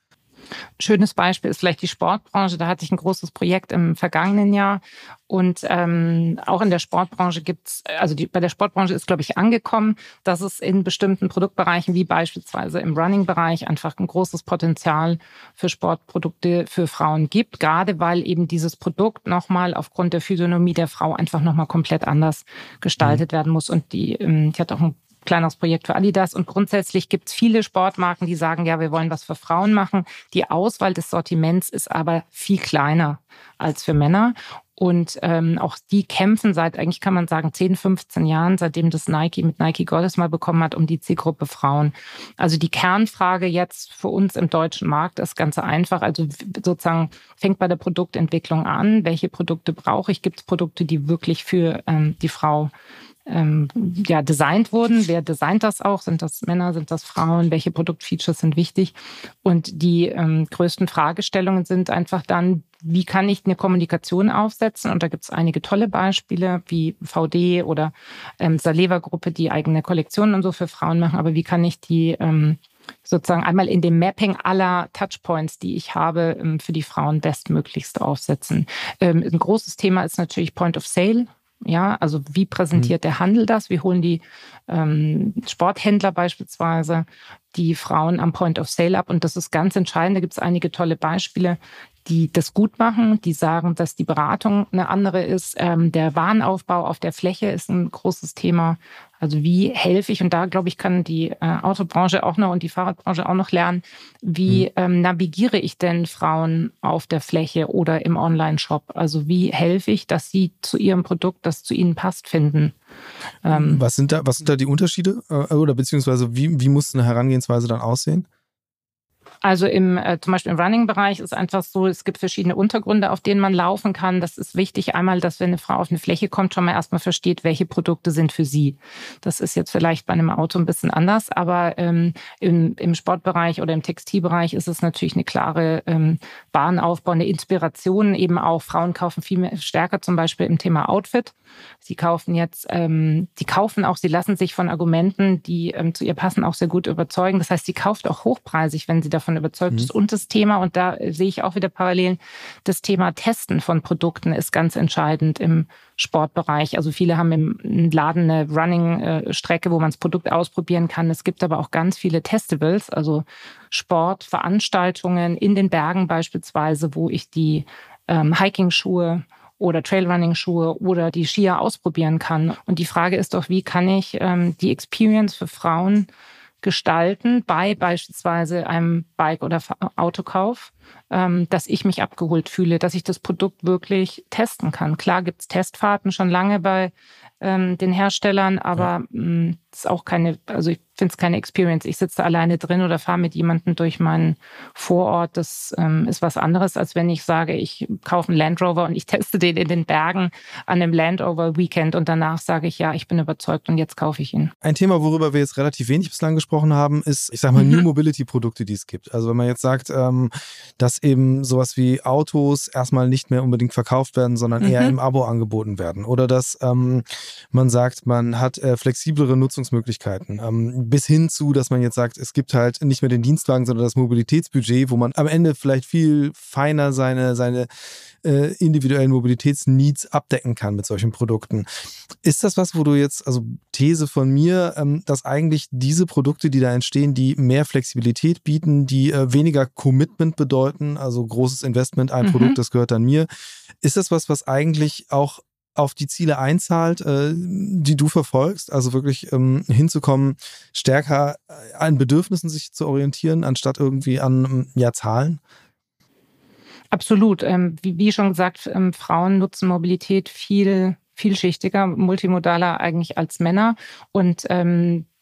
Schönes Beispiel ist vielleicht die Sportbranche. Da hatte ich ein großes Projekt im vergangenen Jahr. Und ähm, auch in der Sportbranche gibt's, also die, bei der Sportbranche ist, glaube ich, angekommen, dass es in bestimmten Produktbereichen, wie beispielsweise im Running-Bereich, einfach ein großes Potenzial für Sportprodukte für Frauen gibt. Gerade weil eben dieses Produkt nochmal aufgrund der Physiognomie der Frau einfach nochmal komplett anders gestaltet mhm. werden muss. Und die, ähm, die hat auch ein kleineres Projekt für Adidas. Und grundsätzlich gibt es viele Sportmarken, die sagen, ja, wir wollen was für Frauen machen. Die Auswahl des Sortiments ist aber viel kleiner als für Männer. Und ähm, auch die kämpfen seit, eigentlich kann man sagen, 10, 15 Jahren, seitdem das Nike mit Nike Goddess mal bekommen hat, um die Zielgruppe Frauen. Also die Kernfrage jetzt für uns im deutschen Markt ist ganz einfach. Also sozusagen fängt bei der Produktentwicklung an. Welche Produkte brauche ich? Gibt es Produkte, die wirklich für ähm, die Frau ähm, ja, designt wurden. Wer designt das auch? Sind das Männer, sind das Frauen? Welche Produktfeatures sind wichtig? Und die ähm, größten Fragestellungen sind einfach dann, wie kann ich eine Kommunikation aufsetzen? Und da gibt es einige tolle Beispiele wie VD oder ähm, Saleva-Gruppe, die eigene Kollektionen und so für Frauen machen. Aber wie kann ich die ähm, sozusagen einmal in dem Mapping aller Touchpoints, die ich habe, ähm, für die Frauen bestmöglichst aufsetzen? Ähm, ein großes Thema ist natürlich Point of Sale. Ja, also wie präsentiert mhm. der Handel das? Wie holen die ähm, Sporthändler beispielsweise die Frauen am Point of Sale ab? Und das ist ganz entscheidend. Da gibt es einige tolle Beispiele, die das gut machen, die sagen, dass die Beratung eine andere ist. Ähm, der Warenaufbau auf der Fläche ist ein großes Thema. Also wie helfe ich, und da glaube ich, kann die äh, Autobranche auch noch und die Fahrradbranche auch noch lernen, wie mhm. ähm, navigiere ich denn Frauen auf der Fläche oder im Online-Shop? Also wie helfe ich, dass sie zu ihrem Produkt, das zu ihnen passt, finden? Ähm, was, sind da, was sind da die Unterschiede? Äh, oder beziehungsweise wie, wie muss eine Herangehensweise dann aussehen? Also im, äh, zum Beispiel im Running-Bereich ist einfach so, es gibt verschiedene Untergründe, auf denen man laufen kann. Das ist wichtig. Einmal, dass wenn eine Frau auf eine Fläche kommt, schon mal erstmal versteht, welche Produkte sind für sie. Das ist jetzt vielleicht bei einem Auto ein bisschen anders, aber ähm, im, im Sportbereich oder im Textilbereich ist es natürlich eine klare ähm, Warenaufbau, eine Inspiration eben auch. Frauen kaufen viel mehr, stärker zum Beispiel im Thema Outfit. Sie kaufen jetzt, ähm, die kaufen auch, sie lassen sich von Argumenten, die ähm, zu ihr passen, auch sehr gut überzeugen. Das heißt, sie kauft auch hochpreisig, wenn sie davon davon überzeugt mhm. ist. Und das Thema, und da sehe ich auch wieder Parallelen, das Thema Testen von Produkten ist ganz entscheidend im Sportbereich. Also viele haben im Laden eine Running-Strecke, wo man das Produkt ausprobieren kann. Es gibt aber auch ganz viele Testables, also Sportveranstaltungen in den Bergen beispielsweise, wo ich die ähm, Hiking-Schuhe oder Trailrunning-Schuhe oder die Skier ausprobieren kann. Und die Frage ist doch, wie kann ich ähm, die Experience für Frauen gestalten bei beispielsweise einem Bike- oder Autokauf, ähm, dass ich mich abgeholt fühle, dass ich das Produkt wirklich testen kann. Klar gibt's Testfahrten schon lange bei ähm, den Herstellern, aber ja. mm, ist auch keine, also ich finde es keine Experience. Ich sitze alleine drin oder fahre mit jemandem durch meinen Vorort. Das ähm, ist was anderes, als wenn ich sage, ich kaufe einen Land Rover und ich teste den in den Bergen an einem Land Rover Weekend und danach sage ich, ja, ich bin überzeugt und jetzt kaufe ich ihn. Ein Thema, worüber wir jetzt relativ wenig bislang gesprochen haben, ist, ich sage mal, mhm. New Mobility Produkte, die es gibt. Also wenn man jetzt sagt, ähm, dass eben sowas wie Autos erstmal nicht mehr unbedingt verkauft werden, sondern eher mhm. im Abo angeboten werden. Oder dass ähm, man sagt, man hat äh, flexiblere Nutzungsmöglichkeiten. Bis hin zu, dass man jetzt sagt, es gibt halt nicht mehr den Dienstwagen, sondern das Mobilitätsbudget, wo man am Ende vielleicht viel feiner seine, seine äh, individuellen Mobilitätsneeds abdecken kann mit solchen Produkten. Ist das was, wo du jetzt, also These von mir, ähm, dass eigentlich diese Produkte, die da entstehen, die mehr Flexibilität bieten, die äh, weniger Commitment bedeuten, also großes Investment, ein mhm. Produkt, das gehört an mir, ist das was, was eigentlich auch auf die Ziele einzahlt, äh, die du verfolgst, also wirklich ähm, hinzukommen, stärker an Bedürfnissen sich zu orientieren, anstatt irgendwie an ähm, ja, Zahlen? Absolut. Ähm, wie, schon gesagt, Frauen nutzen Mobilität viel vielschichtiger, multimodaler eigentlich als Männer. Und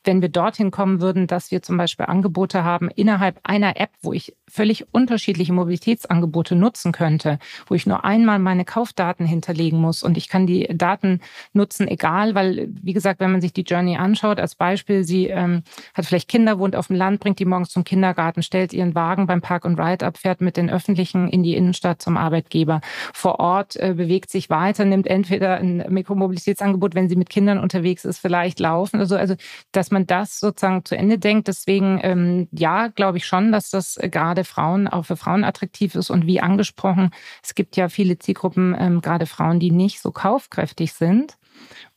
wenn wir dorthin kommen würden, dass wir zum Beispiel Angebote haben innerhalb einer App, wo ich völlig unterschiedliche Mobilitätsangebote nutzen könnte, wo ich nur einmal meine Kaufdaten hinterlegen muss und ich kann die Daten nutzen, egal, weil, wie gesagt, wenn man sich die Journey anschaut, als Beispiel, sie ähm, hat vielleicht Kinder, wohnt auf dem Land, bringt die morgens zum Kindergarten, stellt ihren Wagen beim Park und Ride ab, fährt mit den Öffentlichen in die Innenstadt zum Arbeitgeber. Vor Ort äh, bewegt sich weiter, nimmt entweder ein Mikromobilitätsangebot, wenn sie mit Kindern unterwegs ist, vielleicht laufen oder so. Also, dass man das sozusagen zu Ende denkt. Deswegen, ähm, ja, glaube ich schon, dass das gerade Frauen auch für Frauen attraktiv ist. Und wie angesprochen, es gibt ja viele Zielgruppen, ähm, gerade Frauen, die nicht so kaufkräftig sind.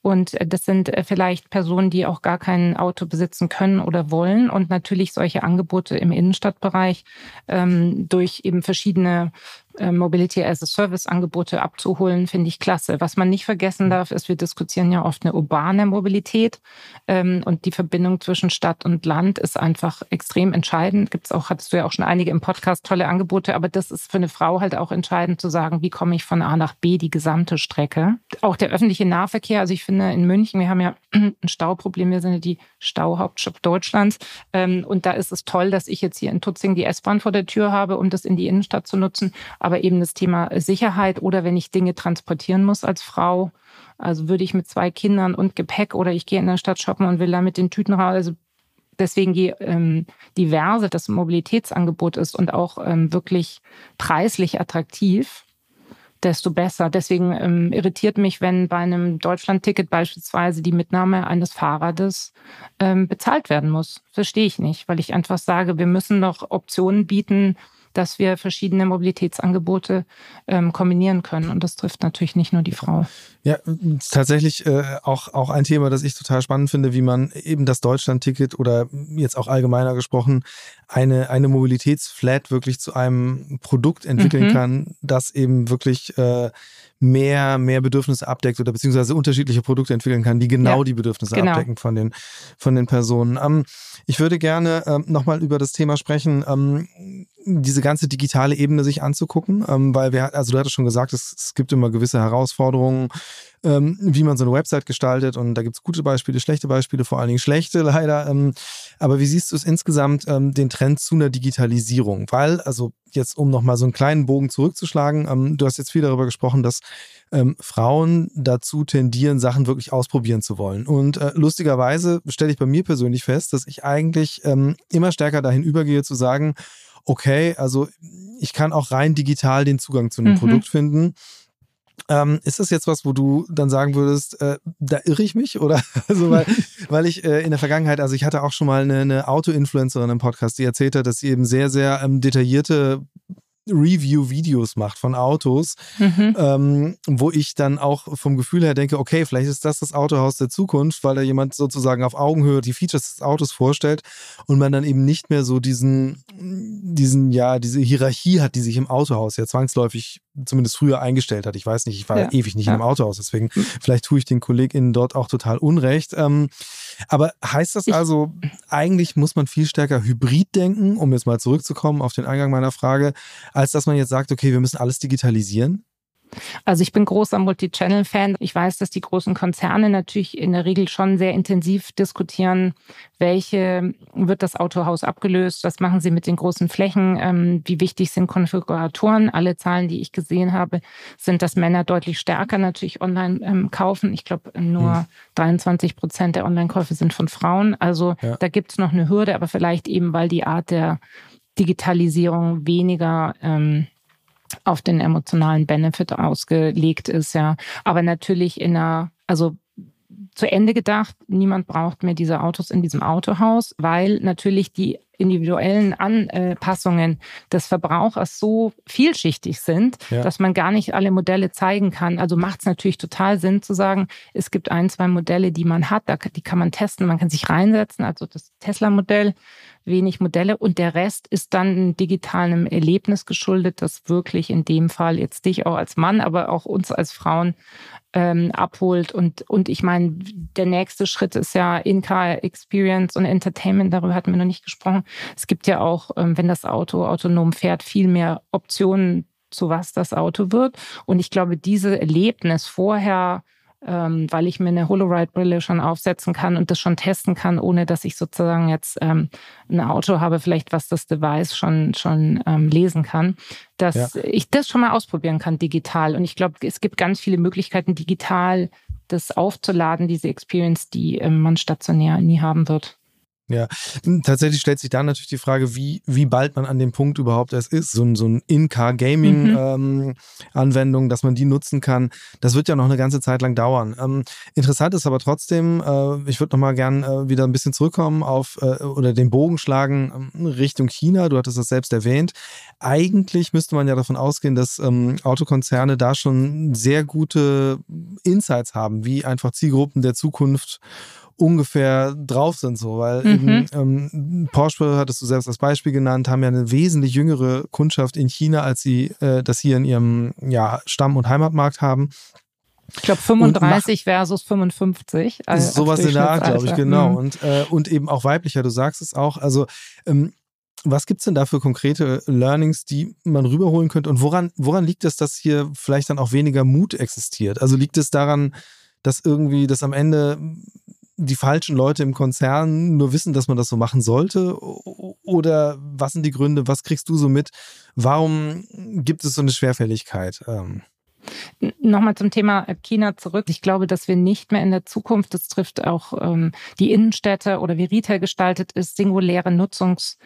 Und äh, das sind äh, vielleicht Personen, die auch gar kein Auto besitzen können oder wollen. Und natürlich solche Angebote im Innenstadtbereich ähm, durch eben verschiedene äh, Mobility as a Service Angebote abzuholen, finde ich klasse. Was man nicht vergessen mhm. darf, ist, wir diskutieren ja oft eine urbane Mobilität ähm, und die Verbindung zwischen Stadt und Land ist einfach extrem entscheidend. Gibt's auch, hattest du ja auch schon einige im Podcast, tolle Angebote, aber das ist für eine Frau halt auch entscheidend zu sagen, wie komme ich von A nach B die gesamte Strecke. Auch der öffentliche Nahverkehr, also ich finde in München, wir haben ja [clears throat] ein Stauproblem, wir sind ja die Stauhauptstadt Deutschlands ähm, und da ist es toll, dass ich jetzt hier in Tutzing die S-Bahn vor der Tür habe, um das in die Innenstadt zu nutzen aber eben das Thema Sicherheit oder wenn ich Dinge transportieren muss als Frau. Also würde ich mit zwei Kindern und Gepäck oder ich gehe in der Stadt shoppen und will da mit den Tüten raus. Also deswegen je ähm, diverse das Mobilitätsangebot ist und auch ähm, wirklich preislich attraktiv, desto besser. Deswegen ähm, irritiert mich, wenn bei einem Deutschland-Ticket beispielsweise die Mitnahme eines Fahrrades ähm, bezahlt werden muss. Verstehe ich nicht, weil ich einfach sage, wir müssen noch Optionen bieten, dass wir verschiedene Mobilitätsangebote ähm, kombinieren können. Und das trifft natürlich nicht nur die Frau. Ja, tatsächlich äh, auch, auch ein Thema, das ich total spannend finde, wie man eben das Deutschland-Ticket oder jetzt auch allgemeiner gesprochen eine, eine Mobilitätsflat wirklich zu einem Produkt entwickeln mhm. kann, das eben wirklich äh, mehr, mehr Bedürfnisse abdeckt oder beziehungsweise unterschiedliche Produkte entwickeln kann, die genau ja, die Bedürfnisse genau. abdecken von den, von den Personen. Ähm, ich würde gerne ähm, nochmal über das Thema sprechen, ähm, diese ganze digitale Ebene sich anzugucken, ähm, weil wir, also du hattest schon gesagt, es, es gibt immer gewisse Herausforderungen, ähm, wie man so eine Website gestaltet und da gibt es gute Beispiele, schlechte Beispiele, vor allen Dingen schlechte [laughs] leider. Ähm, aber wie siehst du es insgesamt, ähm, den Trend zu einer Digitalisierung? Weil, also jetzt um nochmal so einen kleinen Bogen zurückzuschlagen, ähm, du hast jetzt viel darüber gesprochen, dass ähm, Frauen dazu tendieren, Sachen wirklich ausprobieren zu wollen. Und äh, lustigerweise stelle ich bei mir persönlich fest, dass ich eigentlich ähm, immer stärker dahin übergehe zu sagen, okay, also ich kann auch rein digital den Zugang zu einem mhm. Produkt finden. Ähm, ist das jetzt was, wo du dann sagen würdest, äh, da irre ich mich? Oder [laughs] also weil, [laughs] weil ich äh, in der Vergangenheit, also ich hatte auch schon mal eine, eine Auto-Influencerin im Podcast, die erzählt hat, dass sie eben sehr, sehr ähm, detaillierte Review-Videos macht von Autos, mhm. ähm, wo ich dann auch vom Gefühl her denke, okay, vielleicht ist das das Autohaus der Zukunft, weil da jemand sozusagen auf Augenhöhe die Features des Autos vorstellt und man dann eben nicht mehr so diesen, diesen, ja, diese Hierarchie hat, die sich im Autohaus ja zwangsläufig zumindest früher eingestellt hat. Ich weiß nicht, ich war ja. ewig nicht ja. einem Autohaus, deswegen vielleicht tue ich den KollegInnen dort auch total unrecht. Ähm, aber heißt das also, eigentlich muss man viel stärker hybrid denken, um jetzt mal zurückzukommen auf den Eingang meiner Frage, als dass man jetzt sagt, okay, wir müssen alles digitalisieren? Also ich bin großer Multi-Channel-Fan. Ich weiß, dass die großen Konzerne natürlich in der Regel schon sehr intensiv diskutieren, welche wird das Autohaus abgelöst, was machen sie mit den großen Flächen, ähm, wie wichtig sind Konfiguratoren. Alle Zahlen, die ich gesehen habe, sind, dass Männer deutlich stärker natürlich online ähm, kaufen. Ich glaube, nur hm. 23 Prozent der Online-Käufe sind von Frauen. Also ja. da gibt es noch eine Hürde, aber vielleicht eben, weil die Art der Digitalisierung weniger ähm, auf den emotionalen Benefit ausgelegt ist, ja. Aber natürlich in einer, also zu Ende gedacht, niemand braucht mehr diese Autos in diesem Autohaus, weil natürlich die individuellen Anpassungen des Verbrauchers so vielschichtig sind, ja. dass man gar nicht alle Modelle zeigen kann. Also macht es natürlich total Sinn zu sagen, es gibt ein, zwei Modelle, die man hat, die kann man testen, man kann sich reinsetzen, also das Tesla-Modell, wenig Modelle und der Rest ist dann einem digitalen Erlebnis geschuldet, das wirklich in dem Fall jetzt dich auch als Mann, aber auch uns als Frauen ähm, abholt. Und, und ich meine, der nächste Schritt ist ja In-Car Experience und Entertainment, darüber hatten wir noch nicht gesprochen. Es gibt ja auch, ähm, wenn das Auto autonom fährt, viel mehr Optionen, zu was das Auto wird. Und ich glaube, diese Erlebnis vorher ähm, weil ich mir eine Holoride-Brille schon aufsetzen kann und das schon testen kann, ohne dass ich sozusagen jetzt ähm, ein Auto habe, vielleicht was das Device schon, schon ähm, lesen kann, dass ja. ich das schon mal ausprobieren kann digital. Und ich glaube, es gibt ganz viele Möglichkeiten, digital das aufzuladen, diese Experience, die man stationär nie haben wird. Ja, tatsächlich stellt sich da natürlich die Frage, wie, wie bald man an dem Punkt überhaupt erst ist. So ein, so ein In-Car-Gaming-Anwendung, mhm. ähm, dass man die nutzen kann, das wird ja noch eine ganze Zeit lang dauern. Ähm, interessant ist aber trotzdem, äh, ich würde nochmal gern äh, wieder ein bisschen zurückkommen auf äh, oder den Bogen schlagen ähm, Richtung China. Du hattest das selbst erwähnt. Eigentlich müsste man ja davon ausgehen, dass ähm, Autokonzerne da schon sehr gute Insights haben, wie einfach Zielgruppen der Zukunft ungefähr drauf sind, so, weil mhm. eben, ähm, Porsche, hattest du selbst als Beispiel genannt, haben ja eine wesentlich jüngere Kundschaft in China, als sie äh, das hier in ihrem ja, Stamm- und Heimatmarkt haben. Ich glaube 35 versus 55. Also sowas in der Art, glaube ich, genau. Mhm. Und, äh, und eben auch weiblicher, du sagst es auch. Also ähm, was gibt es denn da für konkrete Learnings, die man rüberholen könnte? Und woran, woran liegt es, dass hier vielleicht dann auch weniger Mut existiert? Also liegt es daran, dass irgendwie das am Ende die falschen Leute im Konzern nur wissen, dass man das so machen sollte? Oder was sind die Gründe? Was kriegst du so mit? Warum gibt es so eine Schwerfälligkeit? Ähm Nochmal zum Thema China zurück. Ich glaube, dass wir nicht mehr in der Zukunft, das trifft auch ähm, die Innenstädte oder wie Retail gestaltet ist, singuläre Nutzungs-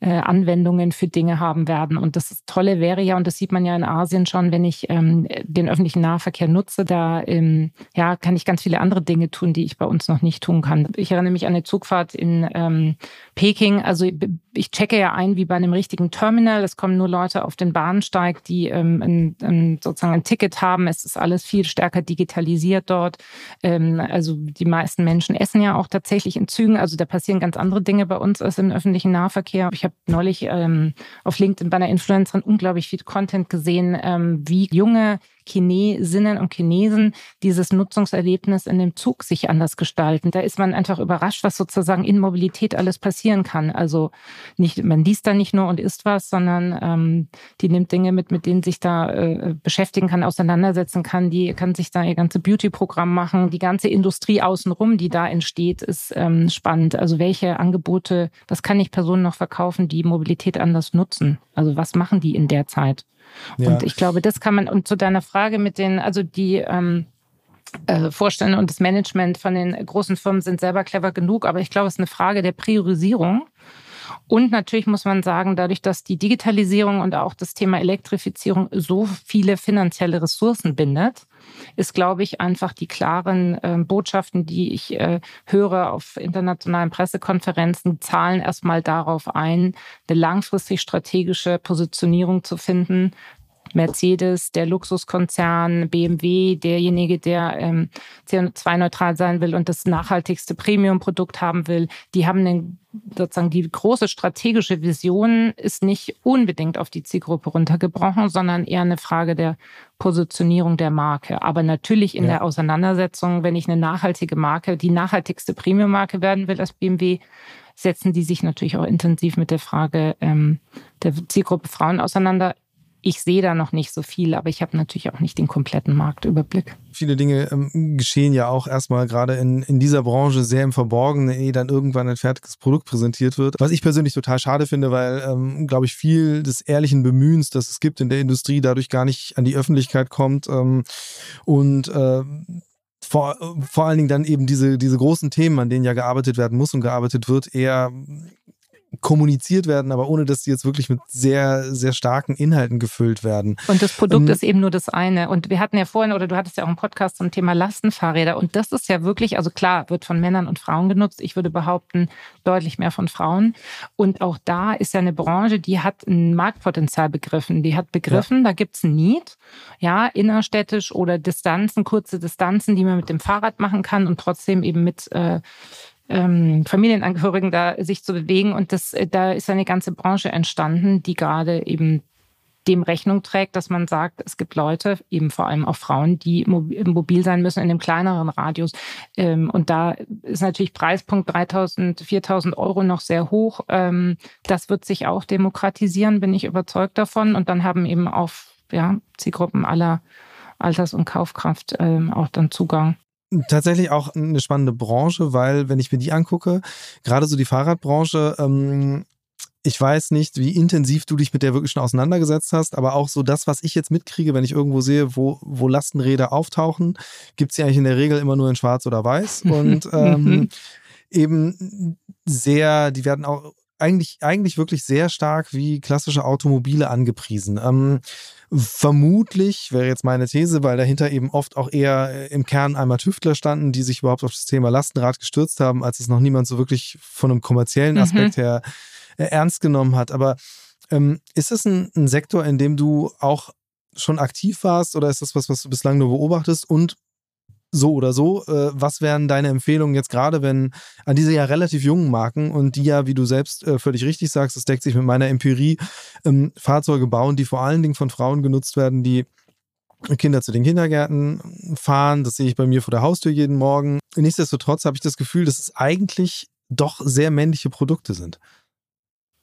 äh, Anwendungen für Dinge haben werden. Und das Tolle wäre ja, und das sieht man ja in Asien schon, wenn ich ähm, den öffentlichen Nahverkehr nutze, da ähm, ja, kann ich ganz viele andere Dinge tun, die ich bei uns noch nicht tun kann. Ich erinnere mich an eine Zugfahrt in ähm, Peking. Also ich checke ja ein wie bei einem richtigen Terminal. Es kommen nur Leute auf den Bahnsteig, die ähm, ein, ein, sozusagen ein Ticket haben. Es ist alles viel stärker digitalisiert dort. Ähm, also die meisten Menschen essen ja auch tatsächlich in Zügen. Also da passieren ganz andere Dinge bei uns als im öffentlichen Nahverkehr. Ich habe neulich ähm, auf LinkedIn bei einer Influencerin unglaublich viel Content gesehen, ähm, wie junge Chinesinnen und Chinesen dieses Nutzungserlebnis in dem Zug sich anders gestalten. Da ist man einfach überrascht, was sozusagen in Mobilität alles passieren kann. Also nicht, man liest da nicht nur und isst was, sondern ähm, die nimmt Dinge mit, mit denen sich da äh, beschäftigen kann, auseinandersetzen kann. Die kann sich da ihr ganze Beauty-Programm machen. Die ganze Industrie außenrum, die da entsteht, ist ähm, spannend. Also welche Angebote, was kann ich Personen noch verkaufen, die Mobilität anders nutzen? Also was machen die in der Zeit? Ja. Und ich glaube, das kann man, und zu deiner Frage mit den, also die ähm, äh, Vorstände und das Management von den großen Firmen sind selber clever genug, aber ich glaube, es ist eine Frage der Priorisierung. Und natürlich muss man sagen, dadurch, dass die Digitalisierung und auch das Thema Elektrifizierung so viele finanzielle Ressourcen bindet, ist, glaube ich, einfach die klaren äh, Botschaften, die ich äh, höre auf internationalen Pressekonferenzen, zahlen erstmal darauf ein, eine langfristig strategische Positionierung zu finden, Mercedes, der Luxuskonzern, BMW, derjenige, der ähm, CO2-neutral sein will und das nachhaltigste Premium-Produkt haben will, die haben den, sozusagen die große strategische Vision ist nicht unbedingt auf die Zielgruppe runtergebrochen, sondern eher eine Frage der Positionierung der Marke. Aber natürlich in ja. der Auseinandersetzung, wenn ich eine nachhaltige Marke, die nachhaltigste Premium-Marke werden will als BMW, setzen die sich natürlich auch intensiv mit der Frage ähm, der Zielgruppe Frauen auseinander ich sehe da noch nicht so viel, aber ich habe natürlich auch nicht den kompletten Marktüberblick. Viele Dinge ähm, geschehen ja auch erstmal gerade in, in dieser Branche sehr im Verborgenen, ehe dann irgendwann ein fertiges Produkt präsentiert wird. Was ich persönlich total schade finde, weil, ähm, glaube ich, viel des ehrlichen Bemühens, das es gibt in der Industrie, dadurch gar nicht an die Öffentlichkeit kommt. Ähm, und äh, vor, vor allen Dingen dann eben diese, diese großen Themen, an denen ja gearbeitet werden muss und gearbeitet wird, eher kommuniziert werden, aber ohne dass sie jetzt wirklich mit sehr, sehr starken Inhalten gefüllt werden. Und das Produkt ähm, ist eben nur das eine. Und wir hatten ja vorhin, oder du hattest ja auch einen Podcast zum Thema Lastenfahrräder. Und das ist ja wirklich, also klar, wird von Männern und Frauen genutzt. Ich würde behaupten, deutlich mehr von Frauen. Und auch da ist ja eine Branche, die hat ein Marktpotenzial begriffen. Die hat begriffen, ja. da gibt's ein Need, ja, innerstädtisch oder Distanzen, kurze Distanzen, die man mit dem Fahrrad machen kann und trotzdem eben mit äh, ähm, Familienangehörigen da sich zu bewegen. Und das, äh, da ist eine ganze Branche entstanden, die gerade eben dem Rechnung trägt, dass man sagt, es gibt Leute, eben vor allem auch Frauen, die mobil sein müssen in einem kleineren Radius. Ähm, und da ist natürlich Preispunkt 3000, 4000 Euro noch sehr hoch. Ähm, das wird sich auch demokratisieren, bin ich überzeugt davon. Und dann haben eben auch ja, Zielgruppen aller Alters- und Kaufkraft ähm, auch dann Zugang tatsächlich auch eine spannende Branche, weil wenn ich mir die angucke, gerade so die Fahrradbranche, ähm, ich weiß nicht, wie intensiv du dich mit der wirklich schon auseinandergesetzt hast, aber auch so das, was ich jetzt mitkriege, wenn ich irgendwo sehe, wo, wo Lastenräder auftauchen, gibt es ja eigentlich in der Regel immer nur in Schwarz oder Weiß. [laughs] Und ähm, eben sehr, die werden auch eigentlich, eigentlich wirklich sehr stark wie klassische Automobile angepriesen. Ähm, vermutlich wäre jetzt meine These, weil dahinter eben oft auch eher äh, im Kern einmal Tüftler standen, die sich überhaupt auf das Thema Lastenrad gestürzt haben, als es noch niemand so wirklich von einem kommerziellen mhm. Aspekt mhm. her äh, ernst genommen hat. Aber ähm, ist es ein, ein Sektor, in dem du auch schon aktiv warst oder ist das was, was du bislang nur beobachtest? Und so oder so. Äh, was wären deine Empfehlungen jetzt gerade, wenn an diese ja relativ jungen Marken und die ja, wie du selbst äh, völlig richtig sagst, das deckt sich mit meiner Empirie, ähm, Fahrzeuge bauen, die vor allen Dingen von Frauen genutzt werden, die Kinder zu den Kindergärten fahren. Das sehe ich bei mir vor der Haustür jeden Morgen. Nichtsdestotrotz habe ich das Gefühl, dass es eigentlich doch sehr männliche Produkte sind.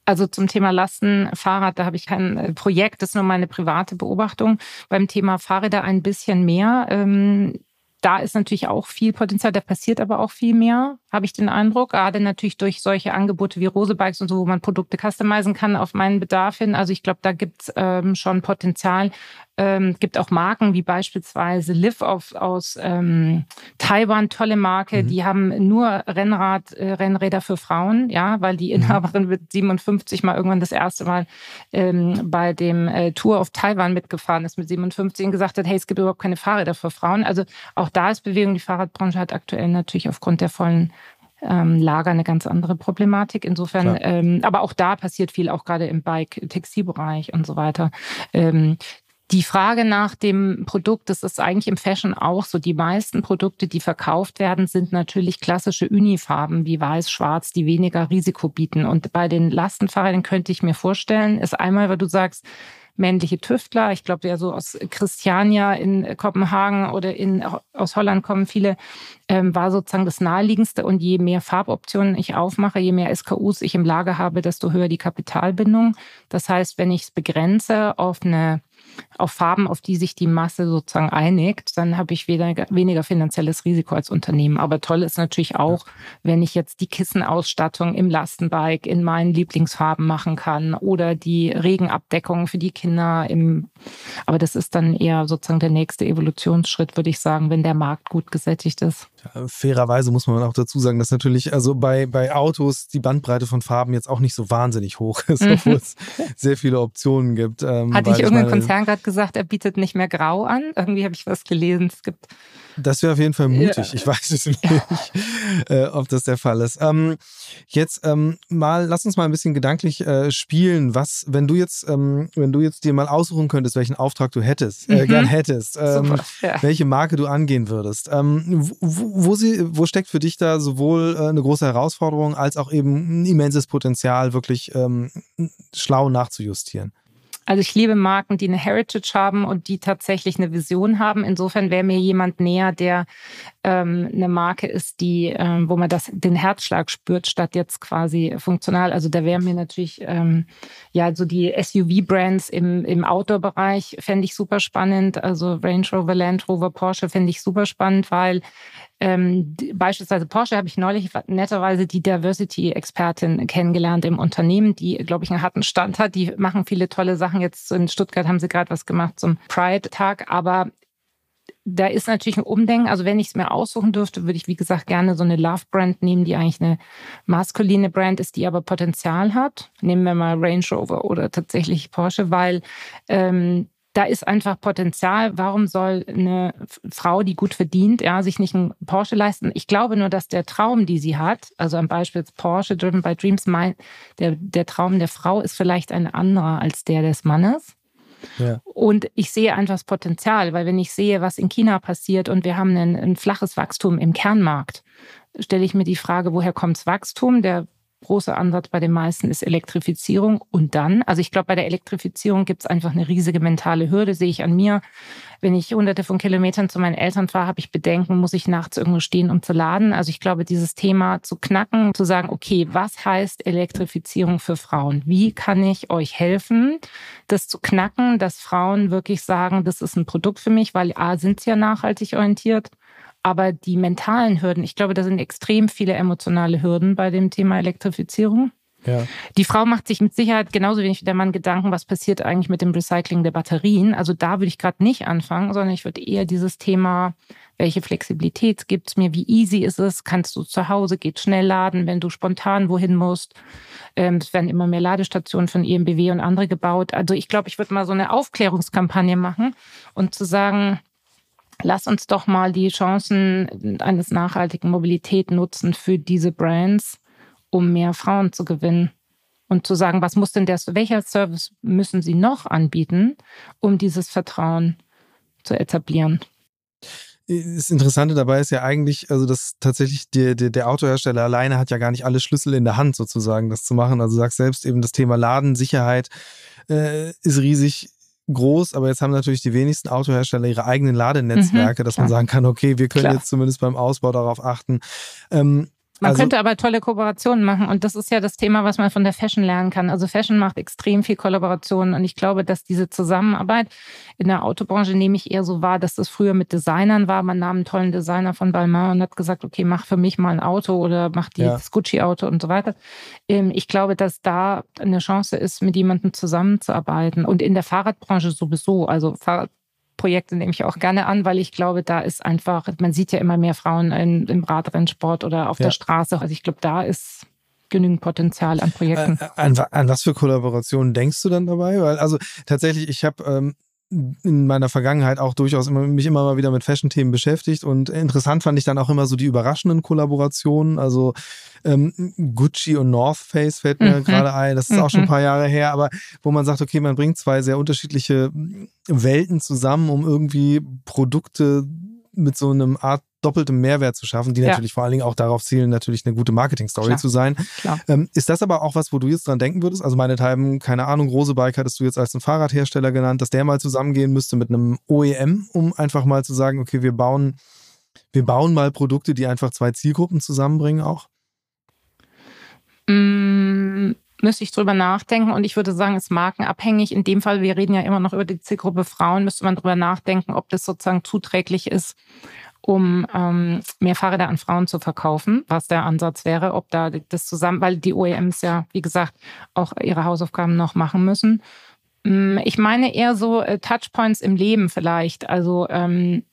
Also zum Thema Lastenfahrrad, da habe ich kein äh, Projekt, das ist nur meine private Beobachtung. Beim Thema Fahrräder ein bisschen mehr. Ähm, da ist natürlich auch viel Potenzial, da passiert aber auch viel mehr, habe ich den Eindruck. Gerade natürlich durch solche Angebote wie Rosebikes und so, wo man Produkte customizen kann auf meinen Bedarf hin. Also ich glaube, da gibt's ähm, schon Potenzial. Ähm, gibt auch Marken wie beispielsweise Liv auf, aus ähm, Taiwan, tolle Marke. Mhm. Die haben nur Rennrad, äh, Rennräder für Frauen, ja, weil die mhm. Inhaberin mhm. mit 57 mal irgendwann das erste Mal ähm, bei dem äh, Tour auf Taiwan mitgefahren ist mit 57 und gesagt hat, hey, es gibt überhaupt keine Fahrräder für Frauen. Also auch da ist Bewegung. Die Fahrradbranche hat aktuell natürlich aufgrund der vollen ähm, Lager eine ganz andere Problematik. Insofern, ähm, aber auch da passiert viel, auch gerade im Bike-Textilbereich und so weiter. Ähm, die Frage nach dem Produkt, das ist eigentlich im Fashion auch so. Die meisten Produkte, die verkauft werden, sind natürlich klassische Unifarben wie weiß, schwarz, die weniger Risiko bieten. Und bei den Lastenfahrrädern könnte ich mir vorstellen, ist einmal, weil du sagst, männliche Tüftler. Ich glaube, ja so aus Christiania in Kopenhagen oder in, aus Holland kommen viele, ähm, war sozusagen das naheliegendste. Und je mehr Farboptionen ich aufmache, je mehr SKUs ich im Lager habe, desto höher die Kapitalbindung. Das heißt, wenn ich es begrenze auf eine auf Farben, auf die sich die Masse sozusagen einigt, dann habe ich weniger, weniger finanzielles Risiko als Unternehmen. Aber toll ist natürlich auch, wenn ich jetzt die Kissenausstattung im Lastenbike in meinen Lieblingsfarben machen kann oder die Regenabdeckung für die Kinder im, aber das ist dann eher sozusagen der nächste Evolutionsschritt, würde ich sagen, wenn der Markt gut gesättigt ist. Fairerweise muss man auch dazu sagen, dass natürlich also bei, bei Autos die Bandbreite von Farben jetzt auch nicht so wahnsinnig hoch ist, mhm. obwohl es sehr viele Optionen gibt. Ähm, Hat nicht irgendein Konzern gerade gesagt, er bietet nicht mehr Grau an? Irgendwie habe ich was gelesen. Es gibt das wäre auf jeden Fall mutig. Ja. Ich weiß es nicht, [laughs] äh, ob das der Fall ist. Ähm, jetzt ähm, mal, lass uns mal ein bisschen gedanklich äh, spielen. Was, wenn du jetzt, ähm, wenn du jetzt dir mal aussuchen könntest, welchen Auftrag du hättest, äh, mhm. gern hättest, ähm, ja. welche Marke du angehen würdest. Ähm, wo, wo, sie, wo steckt für dich da sowohl äh, eine große Herausforderung als auch eben ein immenses Potenzial, wirklich ähm, schlau nachzujustieren? Also ich liebe Marken, die eine Heritage haben und die tatsächlich eine Vision haben. Insofern wäre mir jemand näher, der ähm, eine Marke ist, die, ähm, wo man das, den Herzschlag spürt, statt jetzt quasi funktional. Also da wären mir natürlich ähm, ja so die SUV-Brands im, im Outdoor-Bereich fände ich super spannend. Also Range Rover, Land Rover, Porsche fände ich super spannend, weil ähm, beispielsweise Porsche habe ich neulich netterweise die Diversity-Expertin kennengelernt im Unternehmen, die, glaube ich, einen harten Stand hat. Die machen viele tolle Sachen. Jetzt in Stuttgart haben sie gerade was gemacht zum Pride-Tag. Aber da ist natürlich ein Umdenken. Also wenn ich es mir aussuchen dürfte, würde ich, wie gesagt, gerne so eine Love-Brand nehmen, die eigentlich eine maskuline Brand ist, die aber Potenzial hat. Nehmen wir mal Range Rover oder tatsächlich Porsche, weil ähm, da ist einfach Potenzial. Warum soll eine Frau, die gut verdient, ja, sich nicht einen Porsche leisten? Ich glaube nur, dass der Traum, die sie hat, also am Beispiel Porsche Driven by Dreams, mein, der, der Traum der Frau ist vielleicht ein anderer als der des Mannes. Ja. Und ich sehe einfach das Potenzial, weil wenn ich sehe, was in China passiert und wir haben ein, ein flaches Wachstum im Kernmarkt, stelle ich mir die Frage, woher kommt das Wachstum? Der große Ansatz bei den meisten ist Elektrifizierung. Und dann, also ich glaube, bei der Elektrifizierung gibt es einfach eine riesige mentale Hürde, sehe ich an mir. Wenn ich hunderte von Kilometern zu meinen Eltern fahre, habe ich Bedenken, muss ich nachts irgendwo stehen, um zu laden. Also ich glaube, dieses Thema zu knacken, zu sagen, okay, was heißt Elektrifizierung für Frauen? Wie kann ich euch helfen, das zu knacken, dass Frauen wirklich sagen, das ist ein Produkt für mich, weil A, sind sie ja nachhaltig orientiert aber die mentalen Hürden, ich glaube, da sind extrem viele emotionale Hürden bei dem Thema Elektrifizierung. Ja. Die Frau macht sich mit Sicherheit genauso wenig wie der Mann Gedanken, was passiert eigentlich mit dem Recycling der Batterien. Also da würde ich gerade nicht anfangen, sondern ich würde eher dieses Thema, welche Flexibilität gibt es mir, wie easy ist es, kannst du zu Hause, geht schnell laden, wenn du spontan wohin musst. Ähm, es werden immer mehr Ladestationen von EMBW und andere gebaut. Also ich glaube, ich würde mal so eine Aufklärungskampagne machen und zu sagen, lass uns doch mal die Chancen eines nachhaltigen Mobilität nutzen für diese Brands, um mehr Frauen zu gewinnen. Und zu sagen, was muss denn der, welcher Service müssen sie noch anbieten, um dieses Vertrauen zu etablieren? Das Interessante dabei ist ja eigentlich, also dass tatsächlich der, der, der Autohersteller alleine hat ja gar nicht alle Schlüssel in der Hand sozusagen, das zu machen. Also du sagst selbst eben das Thema Ladensicherheit äh, ist riesig groß, aber jetzt haben natürlich die wenigsten Autohersteller ihre eigenen Ladenetzwerke, mhm, dass man sagen kann, okay, wir können klar. jetzt zumindest beim Ausbau darauf achten. Ähm, man also, könnte aber tolle Kooperationen machen und das ist ja das Thema, was man von der Fashion lernen kann. Also Fashion macht extrem viel Kollaboration und ich glaube, dass diese Zusammenarbeit in der Autobranche nehme ich eher so wahr, dass das früher mit Designern war. Man nahm einen tollen Designer von Balmain und hat gesagt, okay, mach für mich mal ein Auto oder mach die ja. Gucci-Auto und so weiter. Ähm, ich glaube, dass da eine Chance ist, mit jemandem zusammenzuarbeiten und in der Fahrradbranche sowieso. Also Fahrrad Projekte nehme ich auch gerne an, weil ich glaube, da ist einfach, man sieht ja immer mehr Frauen in, im Radrennsport oder auf ja. der Straße. Also ich glaube, da ist genügend Potenzial an Projekten. Äh, an, an, was für Kollaborationen denkst du dann dabei? Weil also tatsächlich, ich habe ähm, in meiner Vergangenheit auch durchaus immer, mich immer mal wieder mit Fashion-Themen beschäftigt und interessant fand ich dann auch immer so die überraschenden Kollaborationen. Also ähm, Gucci und North Face fällt mir mhm. gerade ein, das ist mhm. auch schon ein mhm. paar Jahre her, aber wo man sagt, okay, man bringt zwei sehr unterschiedliche Welten zusammen, um irgendwie Produkte mit so einem Art doppeltem Mehrwert zu schaffen, die ja. natürlich vor allen Dingen auch darauf zielen, natürlich eine gute Marketing-Story zu sein. Ähm, ist das aber auch was, wo du jetzt dran denken würdest? Also meinethalben, keine Ahnung, Rosebike hattest du jetzt als einen Fahrradhersteller genannt, dass der mal zusammengehen müsste mit einem OEM, um einfach mal zu sagen, okay, wir bauen, wir bauen mal Produkte, die einfach zwei Zielgruppen zusammenbringen auch? Mm, müsste ich drüber nachdenken und ich würde sagen, ist markenabhängig. In dem Fall, wir reden ja immer noch über die Zielgruppe Frauen, müsste man drüber nachdenken, ob das sozusagen zuträglich ist, um ähm, mehr Fahrräder an Frauen zu verkaufen, was der Ansatz wäre, ob da das zusammen, weil die OEMs ja, wie gesagt, auch ihre Hausaufgaben noch machen müssen. Mm, ich meine eher so äh, Touchpoints im Leben vielleicht. Also ähm,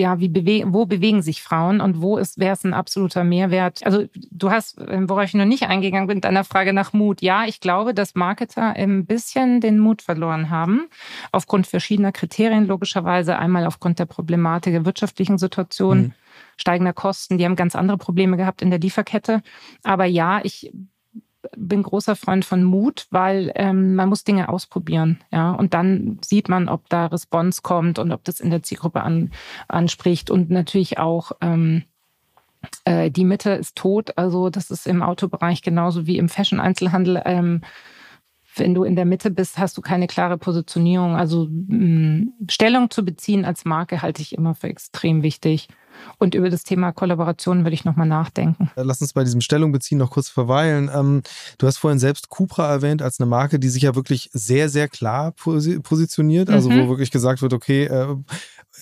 ja, wie bewe wo bewegen sich Frauen und wo ist, wäre es ein absoluter Mehrwert? Also du hast, ähm, worauf ich noch nicht eingegangen bin, deiner Frage nach Mut. Ja, ich glaube, dass Marketer ein bisschen den Mut verloren haben, aufgrund verschiedener Kriterien, logischerweise. Einmal aufgrund der Problematik der wirtschaftlichen Situation. Mhm steigender Kosten. Die haben ganz andere Probleme gehabt in der Lieferkette. Aber ja, ich bin großer Freund von Mut, weil ähm, man muss Dinge ausprobieren, ja, und dann sieht man, ob da Response kommt und ob das in der Zielgruppe an, anspricht und natürlich auch ähm, äh, die Mitte ist tot, also das ist im Autobereich genauso wie im Fashion-Einzelhandel. Ähm, wenn du in der Mitte bist, hast du keine klare Positionierung. Also mh, Stellung zu beziehen als Marke halte ich immer für extrem wichtig. Und über das Thema Kollaboration würde ich nochmal nachdenken. Lass uns bei diesem Stellung beziehen noch kurz verweilen. Ähm, du hast vorhin selbst Cupra erwähnt als eine Marke, die sich ja wirklich sehr, sehr klar positioniert. Also mhm. wo wirklich gesagt wird, okay, äh,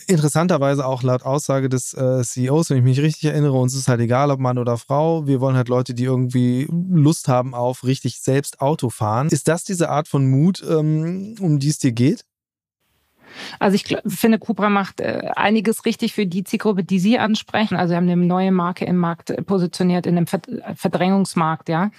interessanterweise auch laut Aussage des äh, CEOs, wenn ich mich richtig erinnere, uns ist halt egal, ob Mann oder Frau. Wir wollen halt Leute, die irgendwie Lust haben auf richtig selbst Auto fahren. Ist das diese Art von Mut, ähm, um die es dir geht? Also ich finde, Cupra macht äh, einiges richtig für die Zielgruppe, die Sie ansprechen. Also Sie haben eine neue Marke im Markt äh, positioniert, in einem Verdrängungsmarkt, ja,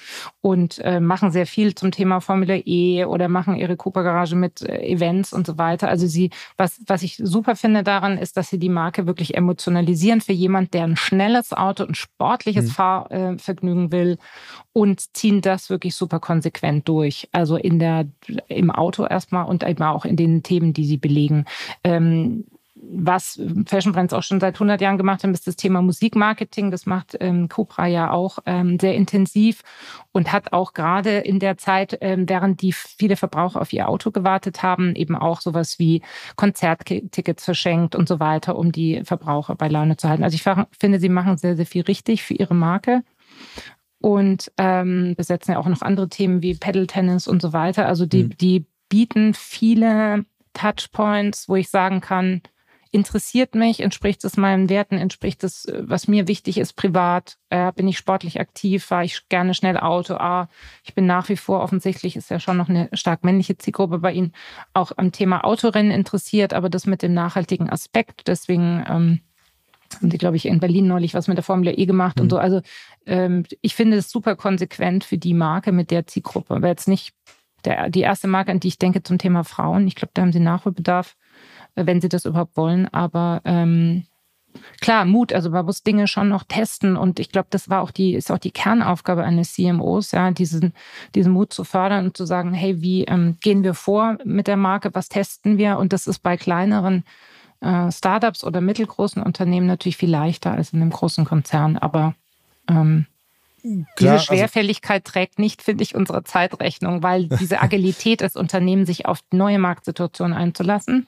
und äh, machen sehr viel zum Thema Formel E oder machen ihre Cupra-Garage mit Events und so weiter. Also Sie, was, was ich super finde daran, ist, dass Sie die Marke wirklich emotionalisieren für jemand, der ein schnelles Auto, ein sportliches mhm. Fahrvergnügen will und ziehen das wirklich super konsequent durch. Also in der, im Auto erstmal und eben auch in den Themen, die sie belegen. Ähm, was Fashion Brands auch schon seit 100 Jahren gemacht haben, ist das Thema Musikmarketing. Das macht ähm, Cupra ja auch ähm, sehr intensiv und hat auch gerade in der Zeit, ähm, während die viele Verbraucher auf ihr Auto gewartet haben, eben auch sowas wie Konzerttickets verschenkt und so weiter, um die Verbraucher bei Laune zu halten. Also ich finde, sie machen sehr, sehr viel richtig für ihre Marke und ähm, besetzen ja auch noch andere Themen wie Pedal Tennis und so weiter. Also die, mhm. die bieten viele Touchpoints, wo ich sagen kann, interessiert mich, entspricht es meinen Werten, entspricht es, was mir wichtig ist, privat, äh, bin ich sportlich aktiv, fahre ich gerne schnell Auto, ah, ich bin nach wie vor offensichtlich, ist ja schon noch eine stark männliche Zielgruppe bei Ihnen, auch am Thema Autorennen interessiert, aber das mit dem nachhaltigen Aspekt, deswegen ähm, haben die, glaube ich, in Berlin neulich was mit der Formel E gemacht mhm. und so. Also ähm, ich finde es super konsequent für die Marke mit der Zielgruppe. Aber jetzt nicht der, die erste Marke, an die ich denke zum Thema Frauen. Ich glaube, da haben sie Nachholbedarf, äh, wenn sie das überhaupt wollen. Aber ähm, klar, Mut, also man muss Dinge schon noch testen und ich glaube, das war auch die, ist auch die Kernaufgabe eines CMOs, ja, diesen, diesen Mut zu fördern und zu sagen, hey, wie ähm, gehen wir vor mit der Marke, was testen wir? Und das ist bei kleineren äh, Startups oder mittelgroßen Unternehmen natürlich viel leichter als in einem großen Konzern. Aber ähm, Klar, diese also Schwerfälligkeit also, trägt nicht, finde ich, unsere Zeitrechnung, weil diese [laughs] Agilität des Unternehmens, sich auf neue Marktsituationen einzulassen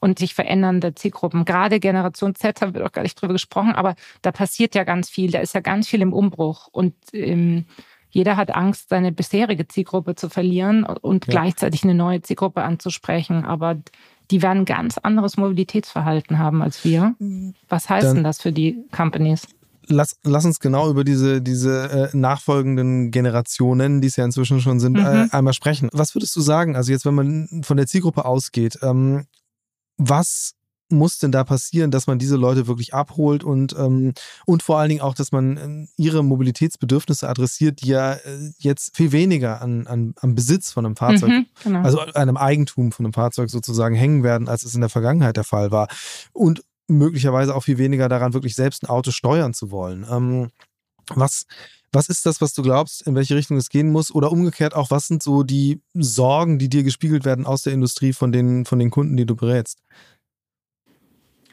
und sich verändernde Zielgruppen. Gerade Generation Z haben wir doch gar nicht drüber gesprochen, aber da passiert ja ganz viel. Da ist ja ganz viel im Umbruch und ähm, jeder hat Angst, seine bisherige Zielgruppe zu verlieren und ja. gleichzeitig eine neue Zielgruppe anzusprechen. Aber die werden ein ganz anderes Mobilitätsverhalten haben als wir. Was heißt Dann, denn das für die Companies? Lass, lass uns genau über diese, diese äh, nachfolgenden Generationen, die es ja inzwischen schon sind, äh, mhm. äh, einmal sprechen. Was würdest du sagen? Also jetzt, wenn man von der Zielgruppe ausgeht, ähm, was muss denn da passieren, dass man diese Leute wirklich abholt und, ähm, und vor allen Dingen auch, dass man ähm, ihre Mobilitätsbedürfnisse adressiert, die ja äh, jetzt viel weniger an, an, am Besitz von einem Fahrzeug, mhm, genau. also an einem Eigentum von einem Fahrzeug sozusagen hängen werden, als es in der Vergangenheit der Fall war. Und möglicherweise auch viel weniger daran, wirklich selbst ein Auto steuern zu wollen. Ähm, was, was ist das, was du glaubst, in welche Richtung es gehen muss? Oder umgekehrt auch, was sind so die Sorgen, die dir gespiegelt werden aus der Industrie von den, von den Kunden, die du berätst?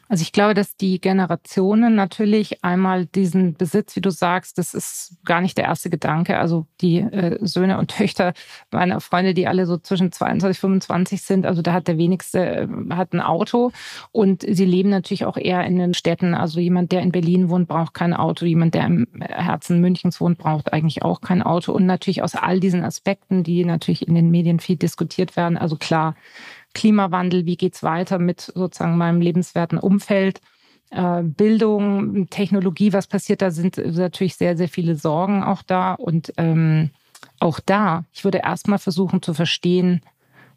Also ich glaube, dass die Generationen natürlich einmal diesen Besitz, wie du sagst, das ist gar nicht der erste Gedanke. Also die äh, Söhne und [laughs] Töchter meiner Freunde, die alle so zwischen 22 und 25 sind, also da hat der wenigste äh, hat ein Auto und sie leben natürlich auch eher in den Städten. Also jemand, der in Berlin wohnt, braucht kein Auto. Jemand, der im Herzen Münchens wohnt, braucht eigentlich auch kein Auto. Und natürlich aus all diesen Aspekten, die natürlich in den Medien viel diskutiert werden. Also klar, Klimawandel, wie geht's weiter mit sozusagen meinem lebenswerten Umfeld, äh, Bildung, Technologie, was passiert, da sind natürlich sehr, sehr viele Sorgen auch da. Und ähm, auch da, ich würde erstmal versuchen zu verstehen,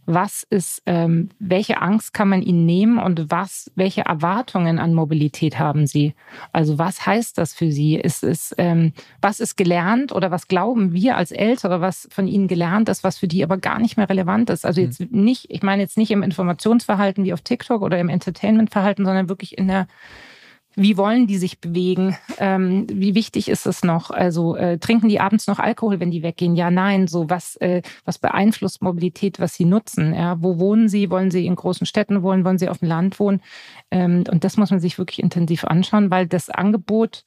was ist, ähm, welche Angst kann man ihnen nehmen und was, welche Erwartungen an Mobilität haben sie? Also was heißt das für sie? Ist es, ähm, was ist gelernt oder was glauben wir als Ältere, was von ihnen gelernt ist, was für die aber gar nicht mehr relevant ist? Also jetzt mhm. nicht, ich meine jetzt nicht im Informationsverhalten wie auf TikTok oder im Entertainmentverhalten, sondern wirklich in der wie wollen die sich bewegen? Ähm, wie wichtig ist es noch? Also äh, trinken die abends noch Alkohol, wenn die weggehen? Ja, nein. So was, äh, was beeinflusst Mobilität, was sie nutzen? Ja, wo wohnen sie? Wollen sie in großen Städten wohnen? Wollen sie auf dem Land wohnen? Ähm, und das muss man sich wirklich intensiv anschauen, weil das Angebot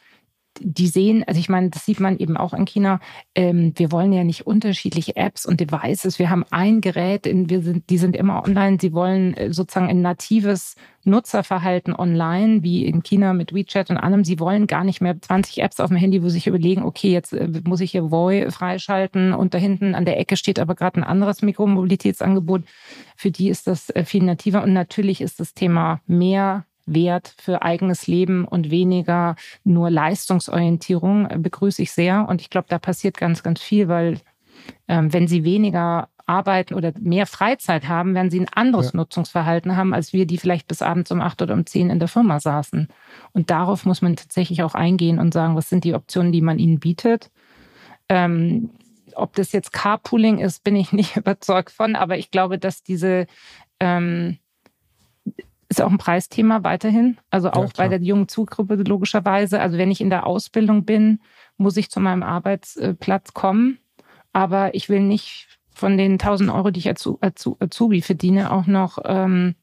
die sehen, also ich meine, das sieht man eben auch in China, ähm, wir wollen ja nicht unterschiedliche Apps und Devices. Wir haben ein Gerät, in, wir sind, die sind immer online. Sie wollen äh, sozusagen ein natives Nutzerverhalten online, wie in China mit WeChat und allem. Sie wollen gar nicht mehr 20 Apps auf dem Handy, wo sie sich überlegen, okay, jetzt äh, muss ich hier Voi freischalten und da hinten an der Ecke steht aber gerade ein anderes Mikromobilitätsangebot. Für die ist das äh, viel nativer und natürlich ist das Thema mehr Wert für eigenes Leben und weniger nur Leistungsorientierung äh, begrüße ich sehr. Und ich glaube, da passiert ganz, ganz viel, weil ähm, wenn sie weniger arbeiten oder mehr Freizeit haben, werden sie ein anderes ja. Nutzungsverhalten haben, als wir, die vielleicht bis abends um acht oder um zehn in der Firma saßen. Und darauf muss man tatsächlich auch eingehen und sagen, was sind die Optionen, die man ihnen bietet. Ähm, ob das jetzt Carpooling ist, bin ich [laughs] nicht überzeugt von, aber ich glaube, dass diese ähm, ist auch ein Preisthema weiterhin. Also auch ja, bei der jungen Zugruppe logischerweise. Also wenn ich in der Ausbildung bin, muss ich zu meinem Arbeitsplatz kommen. Aber ich will nicht von den 1000 Euro, die ich als Azubi verdiene, auch noch ähm,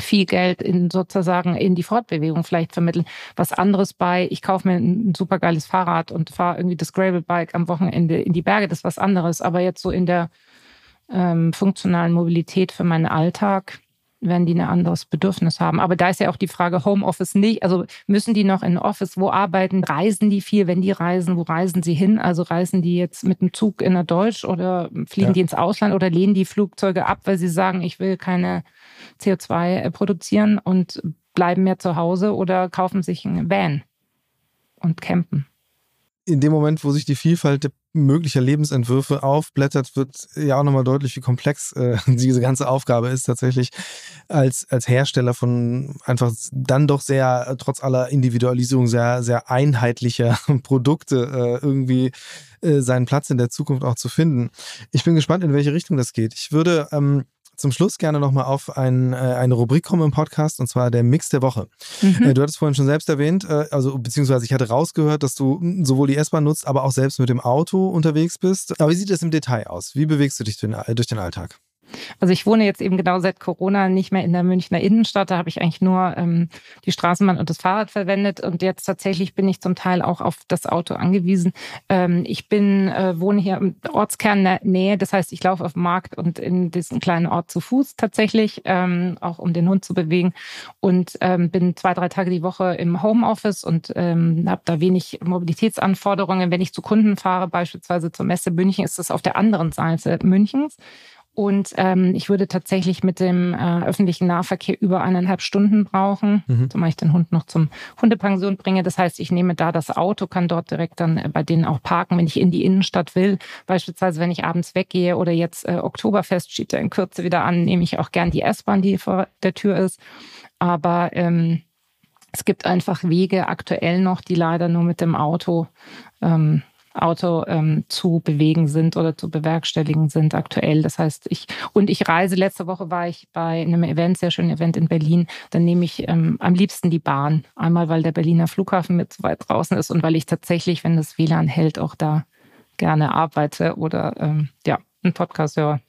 viel Geld in sozusagen in die Fortbewegung vielleicht vermitteln. Was anderes bei, ich kaufe mir ein supergeiles Fahrrad und fahre irgendwie das Gravelbike am Wochenende in die Berge, das ist was anderes. Aber jetzt so in der ähm, funktionalen Mobilität für meinen Alltag wenn die ein anderes Bedürfnis haben. Aber da ist ja auch die Frage Homeoffice nicht. Also müssen die noch in Office, wo arbeiten? Reisen die viel? Wenn die reisen, wo reisen sie hin? Also reisen die jetzt mit dem Zug in der Deutsch oder fliegen ja. die ins Ausland oder lehnen die Flugzeuge ab, weil sie sagen, ich will keine CO2 äh, produzieren und bleiben mehr zu Hause oder kaufen sich ein Van und campen? In dem Moment, wo sich die Vielfalt möglicher Lebensentwürfe aufblättert, wird ja auch nochmal deutlich, wie komplex äh, [laughs] diese ganze Aufgabe ist, tatsächlich als, als Hersteller von einfach dann doch sehr, trotz aller Individualisierung, sehr, sehr einheitlicher [laughs] Produkte äh, irgendwie äh, seinen Platz in der Zukunft auch zu finden. Ich bin gespannt, in welche Richtung das geht. Ich würde ähm, zum Schluss gerne nochmal auf ein, äh, eine Rubrik kommen im Podcast und zwar der Mix der Woche. Mhm. Äh, du hattest vorhin schon selbst erwähnt, äh, also beziehungsweise ich hatte rausgehört, dass du sowohl die S-Bahn nutzt, aber auch selbst mit dem Auto unterwegs bist. Aber wie sieht das im Detail aus? Wie bewegst du dich durch den Alltag? Also ich wohne jetzt eben genau seit Corona nicht mehr in der Münchner Innenstadt. Da habe ich eigentlich nur ähm, die Straßenbahn und das Fahrrad verwendet. Und jetzt tatsächlich bin ich zum Teil auch auf das Auto angewiesen. Ähm, ich bin, äh, wohne hier im Ortskernnähe. Das heißt, ich laufe auf dem Markt und in diesen kleinen Ort zu Fuß tatsächlich, ähm, auch um den Hund zu bewegen. Und ähm, bin zwei, drei Tage die Woche im Homeoffice und ähm, habe da wenig Mobilitätsanforderungen. Wenn ich zu Kunden fahre, beispielsweise zur Messe München, ist das auf der anderen Seite Münchens. Und ähm, ich würde tatsächlich mit dem äh, öffentlichen Nahverkehr über eineinhalb Stunden brauchen, mhm. zumal ich den Hund noch zum Hundepension bringe. Das heißt, ich nehme da das Auto, kann dort direkt dann äh, bei denen auch parken, wenn ich in die Innenstadt will. Beispielsweise, wenn ich abends weggehe oder jetzt äh, Oktoberfest steht ja in Kürze wieder an, nehme ich auch gern die S-Bahn, die vor der Tür ist. Aber ähm, es gibt einfach Wege aktuell noch, die leider nur mit dem Auto ähm, Auto ähm, zu bewegen sind oder zu bewerkstelligen sind aktuell. Das heißt, ich und ich reise. Letzte Woche war ich bei einem Event, sehr schönen Event in Berlin. Dann nehme ich ähm, am liebsten die Bahn. Einmal, weil der Berliner Flughafen mit so weit draußen ist und weil ich tatsächlich, wenn das WLAN hält, auch da gerne arbeite oder ähm, ja, einen Podcast höre.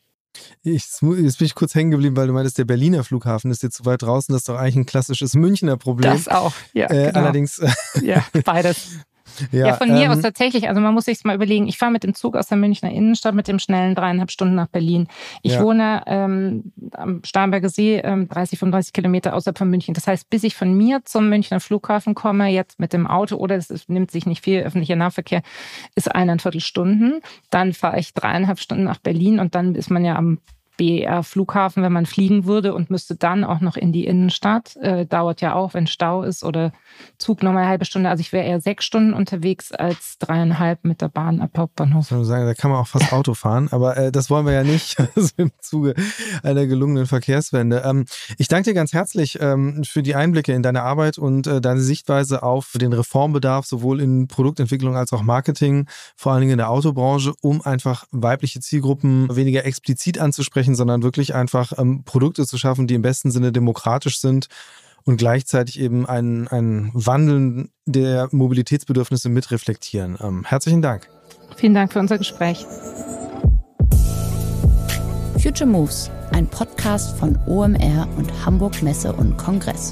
Ich, jetzt bin ich kurz hängen geblieben, weil du meintest, der Berliner Flughafen ist jetzt zu weit draußen. Das ist doch eigentlich ein klassisches Münchner Problem. Das auch, ja. Äh, genau. Allerdings. ja, beides. [laughs] Ja, ja von mir ähm, aus tatsächlich. Also man muss sich mal überlegen. Ich fahre mit dem Zug aus der Münchner Innenstadt mit dem schnellen dreieinhalb Stunden nach Berlin. Ich ja. wohne ähm, am Starnberger See, ähm, 30, 35 Kilometer außerhalb von München. Das heißt, bis ich von mir zum Münchner Flughafen komme, jetzt mit dem Auto oder es nimmt sich nicht viel, öffentlicher Nahverkehr, ist eineinviertel Stunden. Dann fahre ich dreieinhalb Stunden nach Berlin und dann ist man ja am BER-Flughafen, wenn man fliegen würde und müsste dann auch noch in die Innenstadt. Äh, dauert ja auch, wenn Stau ist oder Zug nochmal eine halbe Stunde. Also ich wäre eher sechs Stunden unterwegs als dreieinhalb mit der Bahn ab Hauptbahnhof. Ich sagen, da kann man auch fast Auto fahren, aber äh, das wollen wir ja nicht [laughs] im Zuge einer gelungenen Verkehrswende. Ähm, ich danke dir ganz herzlich ähm, für die Einblicke in deine Arbeit und äh, deine Sichtweise auf den Reformbedarf sowohl in Produktentwicklung als auch Marketing, vor allen Dingen in der Autobranche, um einfach weibliche Zielgruppen weniger explizit anzusprechen, sondern wirklich einfach ähm, Produkte zu schaffen, die im besten Sinne demokratisch sind und gleichzeitig eben ein, ein Wandeln der Mobilitätsbedürfnisse mitreflektieren. Ähm, herzlichen Dank. Vielen Dank für unser Gespräch. Future Moves, ein Podcast von OMR und Hamburg Messe und Kongress.